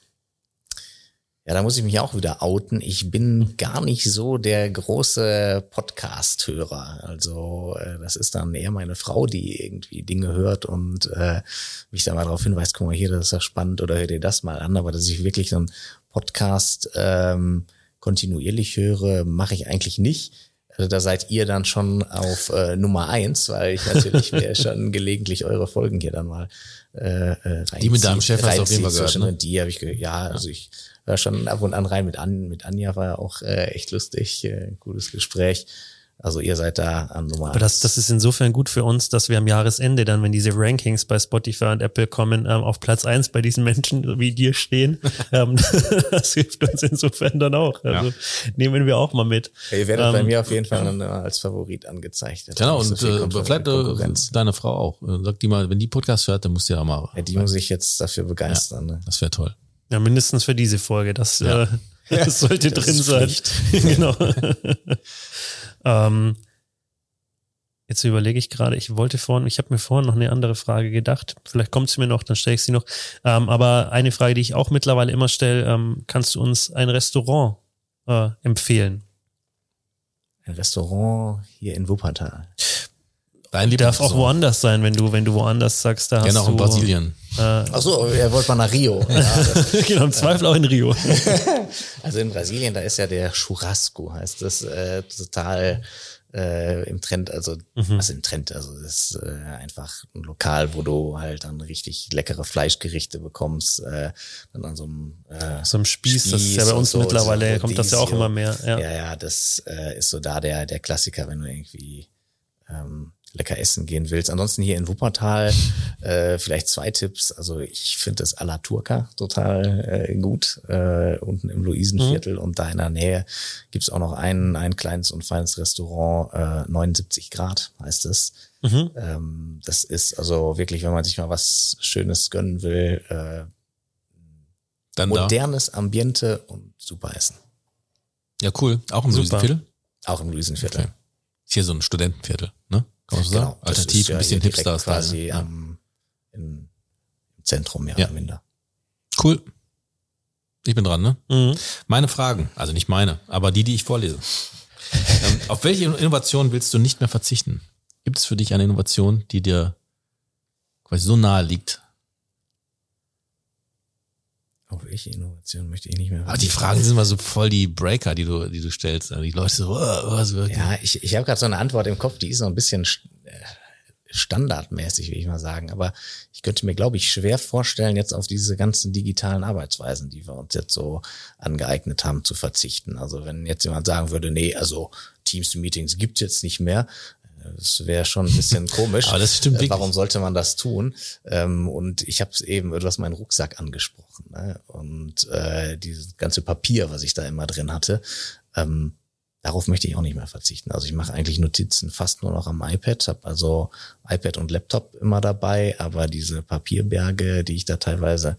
Ja, da muss ich mich auch wieder outen. Ich bin gar nicht so der große Podcast-Hörer. Also äh, das ist dann eher meine Frau, die irgendwie Dinge hört und äh, mich da mal darauf hinweist, guck mal hier, das ist ja spannend oder hör dir das mal an. Aber dass ich wirklich so einen Podcast ähm, kontinuierlich höre, mache ich eigentlich nicht. Also da seid ihr dann schon auf äh, Nummer eins, weil ich natürlich (laughs) mir schon gelegentlich eure Folgen hier dann mal äh, äh, Die mit deinem reinziehe- Chef hast du auf jeden Fall reinziehe gehört, ne? Die habe ich gehört. Ja, also ich höre schon ab und an rein mit, An mit Anja, war ja auch äh, echt lustig, äh, gutes Gespräch. Also ihr seid da an Nummer Aber das, das ist insofern gut für uns, dass wir am Jahresende dann, wenn diese Rankings bei Spotify und Apple kommen, ähm, auf Platz eins bei diesen Menschen wie dir stehen. (laughs) ähm, (laughs) das hilft uns insofern dann auch. Also nehmen wir auch mal mit. ihr werdet bei ähm, mir auf jeden Fall dann, äh, als Favorit angezeigt. Genau, so und viel äh, vielleicht äh, deine Frau auch. Äh, Sag die mal, wenn die Podcast hört, dann musst du ja mal. Ja, die muss ich jetzt dafür begeistern. Ne? Das wäre toll. Ja, mindestens für diese Folge. Das, Ja. äh, (laughs) das sollte das drin sein. Genau. Ähm, Jetzt überlege ich gerade, ich wollte vorhin, ich habe mir vorhin noch eine andere Frage gedacht. Vielleicht kommt sie mir noch, dann stelle ich sie noch. Ähm, aber eine Frage, die ich auch mittlerweile immer stelle, ähm, kannst du uns ein Restaurant äh, empfehlen? Ein Restaurant hier in Wuppertal. Dein Die darf auch woanders sein, wenn du, wenn du woanders sagst, da hast Gerne auch du. in Brasilien. Ach so, er wollte mal nach Rio. (laughs) Ja, das, genau, im Zweifel auch in Rio. (laughs) also in Brasilien, da ist ja der Churrasco, heißt das, äh, total äh, im Trend, also was im Trend, also das ist äh, einfach ein Lokal, wo du halt dann richtig leckere Fleischgerichte bekommst, äh, dann an so einem äh, So ein Spieß, das ist ja bei uns so, mittlerweile, so kommt das ja auch immer mehr. Ja. Ja, ja, das äh, ist so da der, der Klassiker, wenn du irgendwie ähm, lecker essen gehen willst. Ansonsten hier in Wuppertal äh, vielleicht zwei Tipps. Also ich finde das à la Turca total äh, gut, äh, unten im Luisenviertel und da in der Nähe gibt's auch noch ein, ein kleines und feines Restaurant, äh, 79 Grad heißt es. Ähm, das ist also wirklich, wenn man sich mal was Schönes gönnen will, äh, Dann da. modernes Ambiente und super Essen. Ja, cool. Auch im. Luisenviertel. Auch im Luisenviertel. Okay. Ist hier so ein Studentenviertel, ne? Kann man so sagen? Genau, das Alternativ, ist ja ein bisschen hipster quasi ja. am, im Zentrum mehr Ja. oder minder. Cool. Ich bin dran, ne? Mhm. Meine Fragen, also nicht meine, aber die, die ich vorlese. ähm, auf welche Innovation willst du nicht mehr verzichten? Gibt es für dich eine Innovation, die dir quasi so nahe liegt? Auf welche Innovation möchte ich nicht mehr? Aber die Fragen sind immer so voll die Breaker, die du, die du stellst. Also Die Leute so, oh, oh, so Ja, ich, ich habe gerade so eine Antwort im Kopf, die ist so ein bisschen äh, standardmäßig, will ich mal sagen. Aber ich könnte mir, glaube ich, schwer vorstellen, jetzt auf diese ganzen digitalen Arbeitsweisen, die wir uns jetzt so angeeignet haben, zu verzichten. Also wenn jetzt jemand sagen würde, nee, also Teams-Meetings gibt's jetzt nicht mehr, das wäre schon ein bisschen (laughs) komisch. Aber das stimmt Äh. Warum sollte man das tun? Ähm, und ich habe es eben, du hast meinen Rucksack angesprochen. Ne? Und äh, dieses ganze Papier, was ich da immer drin hatte, ähm, darauf möchte ich auch nicht mehr verzichten. Also ich mache eigentlich Notizen fast nur noch am iPad, habe also iPad und Laptop immer dabei, aber diese Papierberge, die ich da teilweise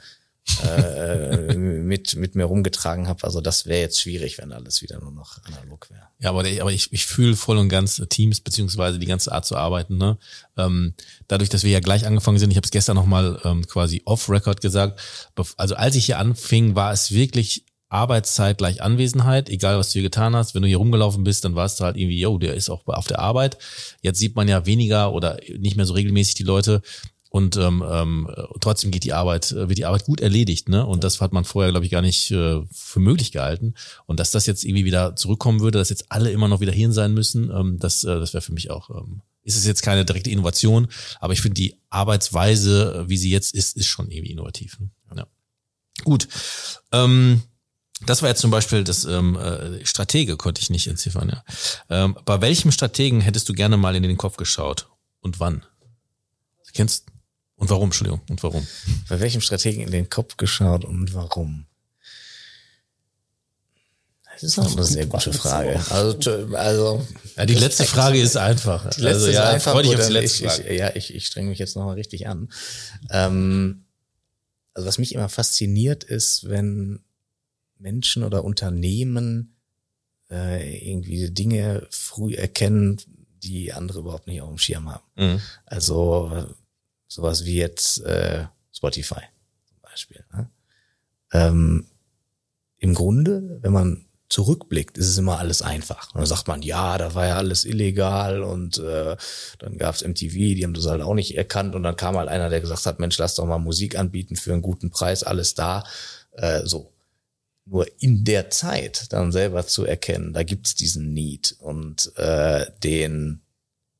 äh, mit, mit mir rumgetragen habe, also das wäre jetzt schwierig, wenn alles wieder nur noch analog wäre. Ja, aber, der, aber ich, ich fühle voll und ganz Teams beziehungsweise die ganze Art zu arbeiten. Ne? Ähm, dadurch, dass wir ja gleich angefangen sind, ich habe es gestern nochmal ähm, quasi off-Record gesagt, also als ich hier anfing, war es wirklich Arbeitszeit gleich Anwesenheit, egal was du hier getan hast. Wenn du hier rumgelaufen bist, dann warst du halt irgendwie, yo, der ist auch auf der Arbeit. Jetzt sieht man ja weniger oder nicht mehr so regelmäßig die Leute. Und ähm, ähm, trotzdem geht die Arbeit, äh, wird die Arbeit gut erledigt, ne? Und das hat man vorher, glaube ich, gar nicht äh, für möglich gehalten. Und dass das jetzt irgendwie wieder zurückkommen würde, dass jetzt alle immer noch wieder hier sein müssen, ähm, das, äh, das wäre für mich auch. Ähm, ist es jetzt keine direkte Innovation, aber ich finde die Arbeitsweise, äh, wie sie jetzt ist, ist schon irgendwie innovativ. Ne? Ja. Gut. Ähm, das war jetzt zum Beispiel das ähm, äh, Stratege, konnte ich nicht entziffern. Ja. Ähm, bei welchem Strategen hättest du gerne mal in den Kopf geschaut und wann? Du kennst und warum? Entschuldigung und warum? Bei welchem Strategen in den Kopf geschaut und warum? Das ist auch eine sehr gute Frage. Also, also Ja, die letzte Frage ist einfach. Die letzte also, ist ja, einfach freu dich auf die letzte ich, Frage. Ich, ja, ich, ich strenge mich jetzt nochmal richtig an. Ähm, also was mich immer fasziniert ist, wenn Menschen oder Unternehmen äh, irgendwie Dinge früh erkennen, die andere überhaupt nicht auf dem Schirm haben. Mhm. Also sowas wie jetzt äh, Spotify zum Beispiel. Ne? Ähm, Im Grunde, wenn man zurückblickt, ist es immer alles einfach. Und dann sagt man, ja, da war ja alles illegal und äh, dann gab's MTV, die haben das halt auch nicht erkannt und dann kam halt einer, der gesagt hat, Mensch, lass doch mal Musik anbieten für einen guten Preis, alles da. Äh, so. Nur in der Zeit dann selber zu erkennen, da gibt's diesen Need und äh, den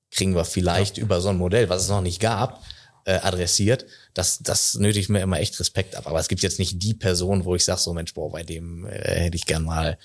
kriegen wir vielleicht über so ein Modell, was es noch nicht gab, äh, adressiert. Das, das nötigt mir immer echt Respekt ab. Aber es gibt jetzt nicht die Person, wo ich sage, so Mensch, boah, bei dem äh, hätte ich gern mal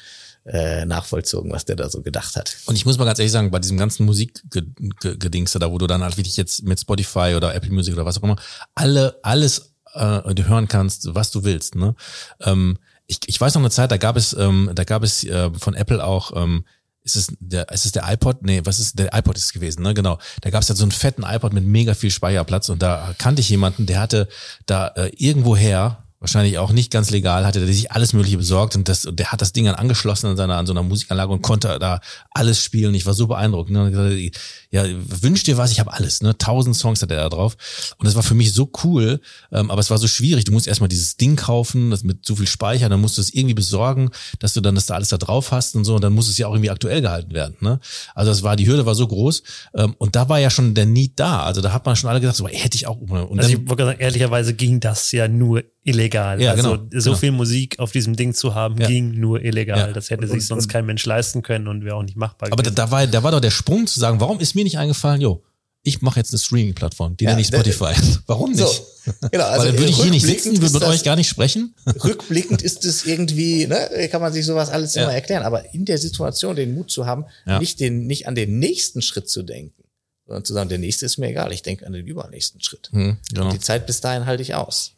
äh, nachvollzogen, was der da so gedacht hat. Und ich muss mal ganz ehrlich sagen, bei diesem ganzen Musikgedingste da, wo du dann halt wirklich jetzt mit Spotify oder Apple Music oder was auch immer, alle, alles äh, du hören kannst, was du willst. Ne? Ähm, ich, ich weiß noch eine Zeit, da gab es, ähm, da gab es äh, von Apple auch, ähm, ist es der, ist es der iPod? Nee, was ist, der iPod ist es gewesen, ne, genau. Da gab es ja so einen fetten iPod mit mega viel Speicherplatz und da kannte ich jemanden, der hatte da äh, irgendwoher, wahrscheinlich auch nicht ganz legal, hatte der sich alles Mögliche besorgt und das, und der hat das Ding dann angeschlossen an seiner, an so einer Musikanlage und konnte da alles spielen. Ich war so beeindruckt. Ne? Ja, wünsch dir was, ich habe alles. Ne? Tausend Songs hat er da drauf. Und das war für mich so cool, ähm, aber es war so schwierig. Du musst erstmal dieses Ding kaufen, das mit so viel Speicher, dann musst du es irgendwie besorgen, dass du dann das da alles da drauf hast und so. Und dann muss es ja auch irgendwie aktuell gehalten werden. Ne? Also das war, die Hürde war so groß. Ähm, und da war ja schon der Need da. Also da hat man schon alle gesagt, so, ey, hätte ich auch. Und Also dann, ich wollte sagen, ehrlicherweise ging das ja nur illegal. Ja, also genau, so genau. viel Musik auf diesem Ding zu haben, Ja. ging nur illegal. Ja. Das hätte sich sonst kein Mensch leisten können und wäre auch nicht machbar aber da, gewesen. da war, da war doch der Sprung zu sagen, warum ist mir nicht eingefallen, jo, ich mache jetzt eine Streaming-Plattform, die Ja, nenne ich Spotify. (laughs) Warum nicht? So, genau, also Weil dann würde ich hier nicht sitzen, würde mit das- euch gar nicht sprechen. (laughs) rückblickend ist es irgendwie, ne, kann man sich sowas alles Ja. immer erklären, aber in der Situation den Mut zu haben, Ja. nicht den, nicht an den nächsten Schritt zu denken, sondern zu sagen, der nächste ist mir egal, ich denke an den übernächsten Schritt. Hm, genau. Die Zeit bis dahin halte ich aus.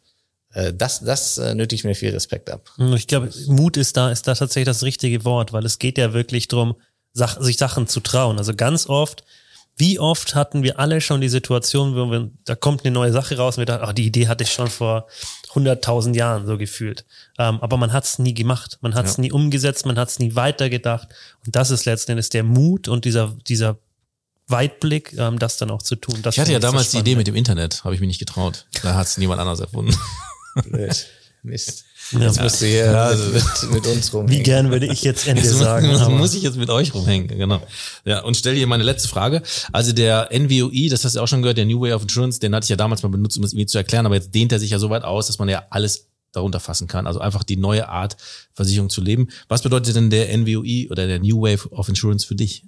Äh, Das, das äh, nötigt mir viel Respekt ab. Und Ich glaube, Mut ist da, ist da tatsächlich das richtige Wort, weil es geht ja wirklich drum, Sach sich Sachen zu trauen. Also ganz oft, wie oft hatten wir alle schon die Situation, wo wir, da kommt eine neue Sache raus und wir dachten, ach, die Idee hatte ich schon vor 100.000 Jahren so gefühlt. Ähm, aber man hat es nie gemacht, man hat es Ja. nie umgesetzt, man hat es nie weitergedacht. Und das ist letzten Endes der Mut und dieser, dieser Weitblick, ähm, das dann auch zu tun. Das Ich hatte ja damals so die Idee mit dem Internet, habe ich mich nicht getraut. Da hat es niemand anders erfunden. Blöd. Mist. Ja. Jetzt musst du hier Ja, also- mit, mit, mit uns rum. Wie gern würde ich jetzt Ende Das sagen. (laughs) muss, muss ich jetzt mit euch rumhängen, genau. Ja, und stell dir meine letzte Frage. Also der NWOI, das hast du auch schon gehört, der New Way of Insurance, den hatte ich ja damals mal benutzt, um es irgendwie zu erklären, aber jetzt dehnt er sich ja so weit aus, dass man ja alles darunter fassen kann. Also einfach die neue Art, Versicherung zu leben. Was bedeutet denn der NWOI oder der New Wave of Insurance für dich?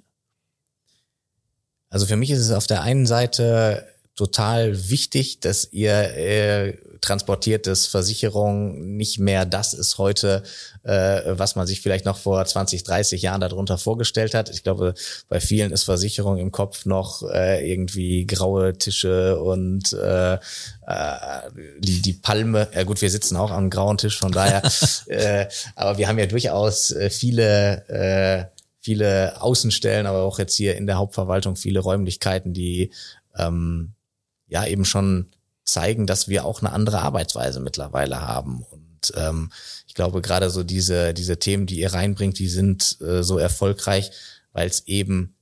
Also für mich ist es auf der einen Seite total wichtig, dass ihr äh, transportiert, dass Versicherung nicht mehr das ist heute, äh, was man sich vielleicht noch vor 20, 30 Jahren darunter vorgestellt hat. Ich glaube, bei vielen ist Versicherung im Kopf noch äh, irgendwie graue Tische und äh, äh, die, die Palme. Ja gut, wir sitzen auch am grauen Tisch, von daher. (laughs) äh, aber wir haben ja durchaus äh, viele äh, viele Außenstellen, aber auch jetzt hier in der Hauptverwaltung viele Räumlichkeiten, die ähm, ja eben schon zeigen, dass wir auch eine andere Arbeitsweise mittlerweile haben. Und ähm, ich glaube, gerade so diese, diese Themen, die ihr reinbringt, die sind äh, so erfolgreich, weil es eben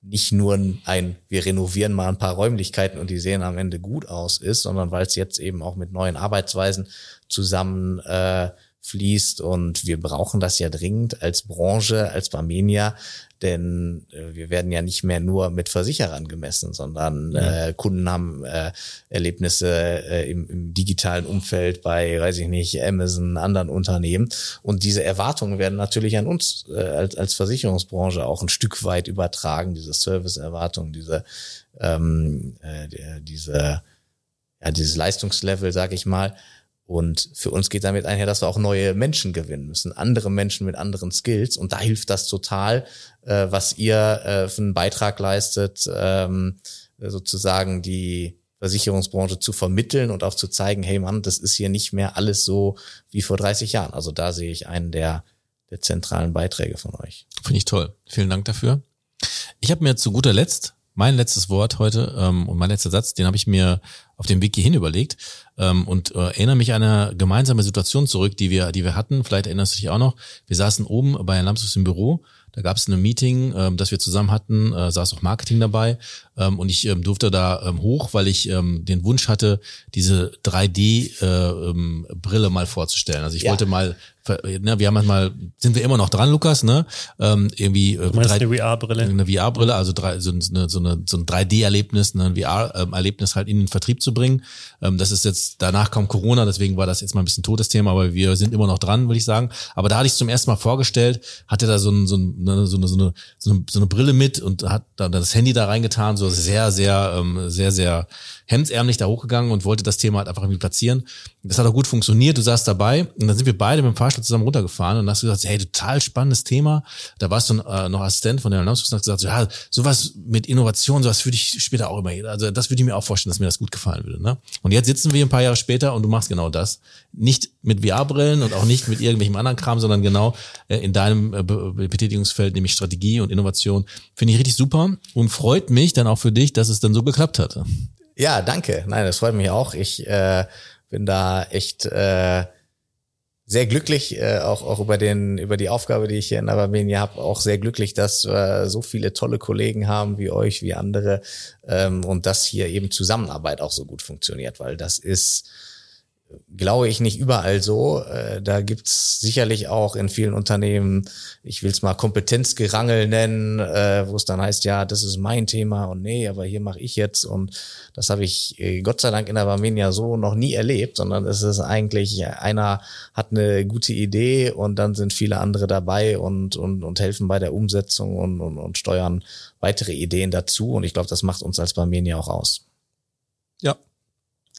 nicht nur ein, wir renovieren mal ein paar Räumlichkeiten und die sehen am Ende gut aus ist, sondern weil es jetzt eben auch mit neuen Arbeitsweisen zusammen äh, fließt und wir brauchen das ja dringend als Branche, als Barmenia, denn äh, wir werden ja nicht mehr nur mit Versicherern gemessen, sondern äh, Kunden haben äh, Erlebnisse äh, im, im digitalen Umfeld bei, weiß ich nicht, Amazon, anderen Unternehmen und diese Erwartungen werden natürlich an uns äh, als, als Versicherungsbranche auch ein Stück weit übertragen, diese Serviceerwartungen, diese ähm, äh, diese ja, dieses Leistungslevel, sag ich mal. Und für uns geht damit einher, dass wir auch neue Menschen gewinnen müssen, andere Menschen mit anderen Skills. Und da hilft das total, äh, was ihr äh, für einen Beitrag leistet, ähm, sozusagen die Versicherungsbranche zu vermitteln und auch zu zeigen, hey Mann, das ist hier nicht mehr alles so wie vor 30 Jahren. Also da sehe ich einen der, der zentralen Beiträge von euch. Finde ich toll. Vielen Dank dafür. Ich habe mir zu guter Letzt mein letztes Wort heute ähm, und mein letzter Satz, den habe ich mir auf dem Weg hierhin überlegt ähm, und äh, erinnere mich an eine gemeinsame Situation zurück, die wir, die wir hatten. Vielleicht erinnerst du dich auch noch. Wir saßen oben bei Herrn Lamsus im Büro. Da gab es ein Meeting, ähm, das wir zusammen hatten, äh, saß auch Marketing dabei ähm, und ich ähm, durfte da ähm, hoch, weil ich ähm, den Wunsch hatte, diese 3D-Brille äh, ähm, Brille mal vorzustellen. Also ich Ja. wollte mal, ne, wir haben mal, sind wir immer noch dran, Lukas, ne? Ähm, irgendwie äh, 3D eine VR-Brille? eine VR-Brille, also drei, so, eine, so, eine, so ein 3D-Erlebnis, ne, ein VR-Erlebnis halt in den Vertrieb zu bringen. Ähm, das ist jetzt, danach kam Corona, deswegen war das jetzt mal ein bisschen totes Thema, aber wir sind immer noch dran, würde ich sagen. Aber da hatte ich es zum ersten Mal vorgestellt, hatte da so, ein, so, ein, ne, so, eine, so, eine, so eine Brille mit und hat da das Handy da reingetan, so sehr, sehr, ähm, sehr, sehr hemdsärmlich da hochgegangen und wollte das Thema halt einfach irgendwie platzieren. Das hat auch gut funktioniert, du saßt dabei und dann sind wir beide mit dem Fahrstuhl zusammen runtergefahren und hast gesagt, hey, total spannendes Thema. Da warst du äh, noch Assistent von der Landesfuß und hast gesagt, ja, sowas mit Innovation, sowas würde ich später auch immer, also das würde ich mir auch vorstellen, dass mir das gut gefallen würde. Ne? Und jetzt sitzen wir ein paar Jahre später und du machst genau das. Nicht mit VR-Brillen und auch nicht mit irgendwelchem anderen Kram, sondern genau äh, in deinem äh, Be- Be- Betätigungsfeld, nämlich Strategie und Innovation. Finde ich richtig super und freut mich dann auch für dich, dass es dann so geklappt hatte. Ja, danke. Nein, das freut mich auch. Ich äh, bin da echt äh, sehr glücklich, äh, auch, auch über, den, über die Aufgabe, die ich hier in Armenia habe, auch sehr glücklich, dass wir so viele tolle Kollegen haben wie euch, wie andere ähm, und dass hier eben Zusammenarbeit auch so gut funktioniert, weil das ist glaube ich, nicht überall so. Äh, da gibt's sicherlich auch in vielen Unternehmen, ich will es mal Kompetenzgerangel nennen, äh, wo es dann heißt, ja, das ist mein Thema und nee, aber hier mache ich jetzt. Und das habe ich äh, Gott sei Dank in der Barmenia so noch nie erlebt, sondern es ist eigentlich, einer hat eine gute Idee und dann sind viele andere dabei und, und, und helfen bei der Umsetzung und, und, und steuern weitere Ideen dazu. Und ich glaube, das macht uns als Barmenia auch aus. Ja,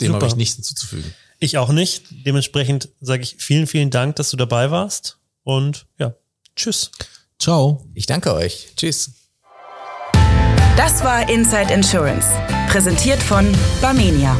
dem habe ich nichts hinzuzufügen. Ich auch nicht. Dementsprechend sage ich vielen, vielen Dank, dass du dabei warst. Und ja, tschüss. Ciao. Ich danke euch. Tschüss. Das war Inside Insurance, präsentiert von Barmenia.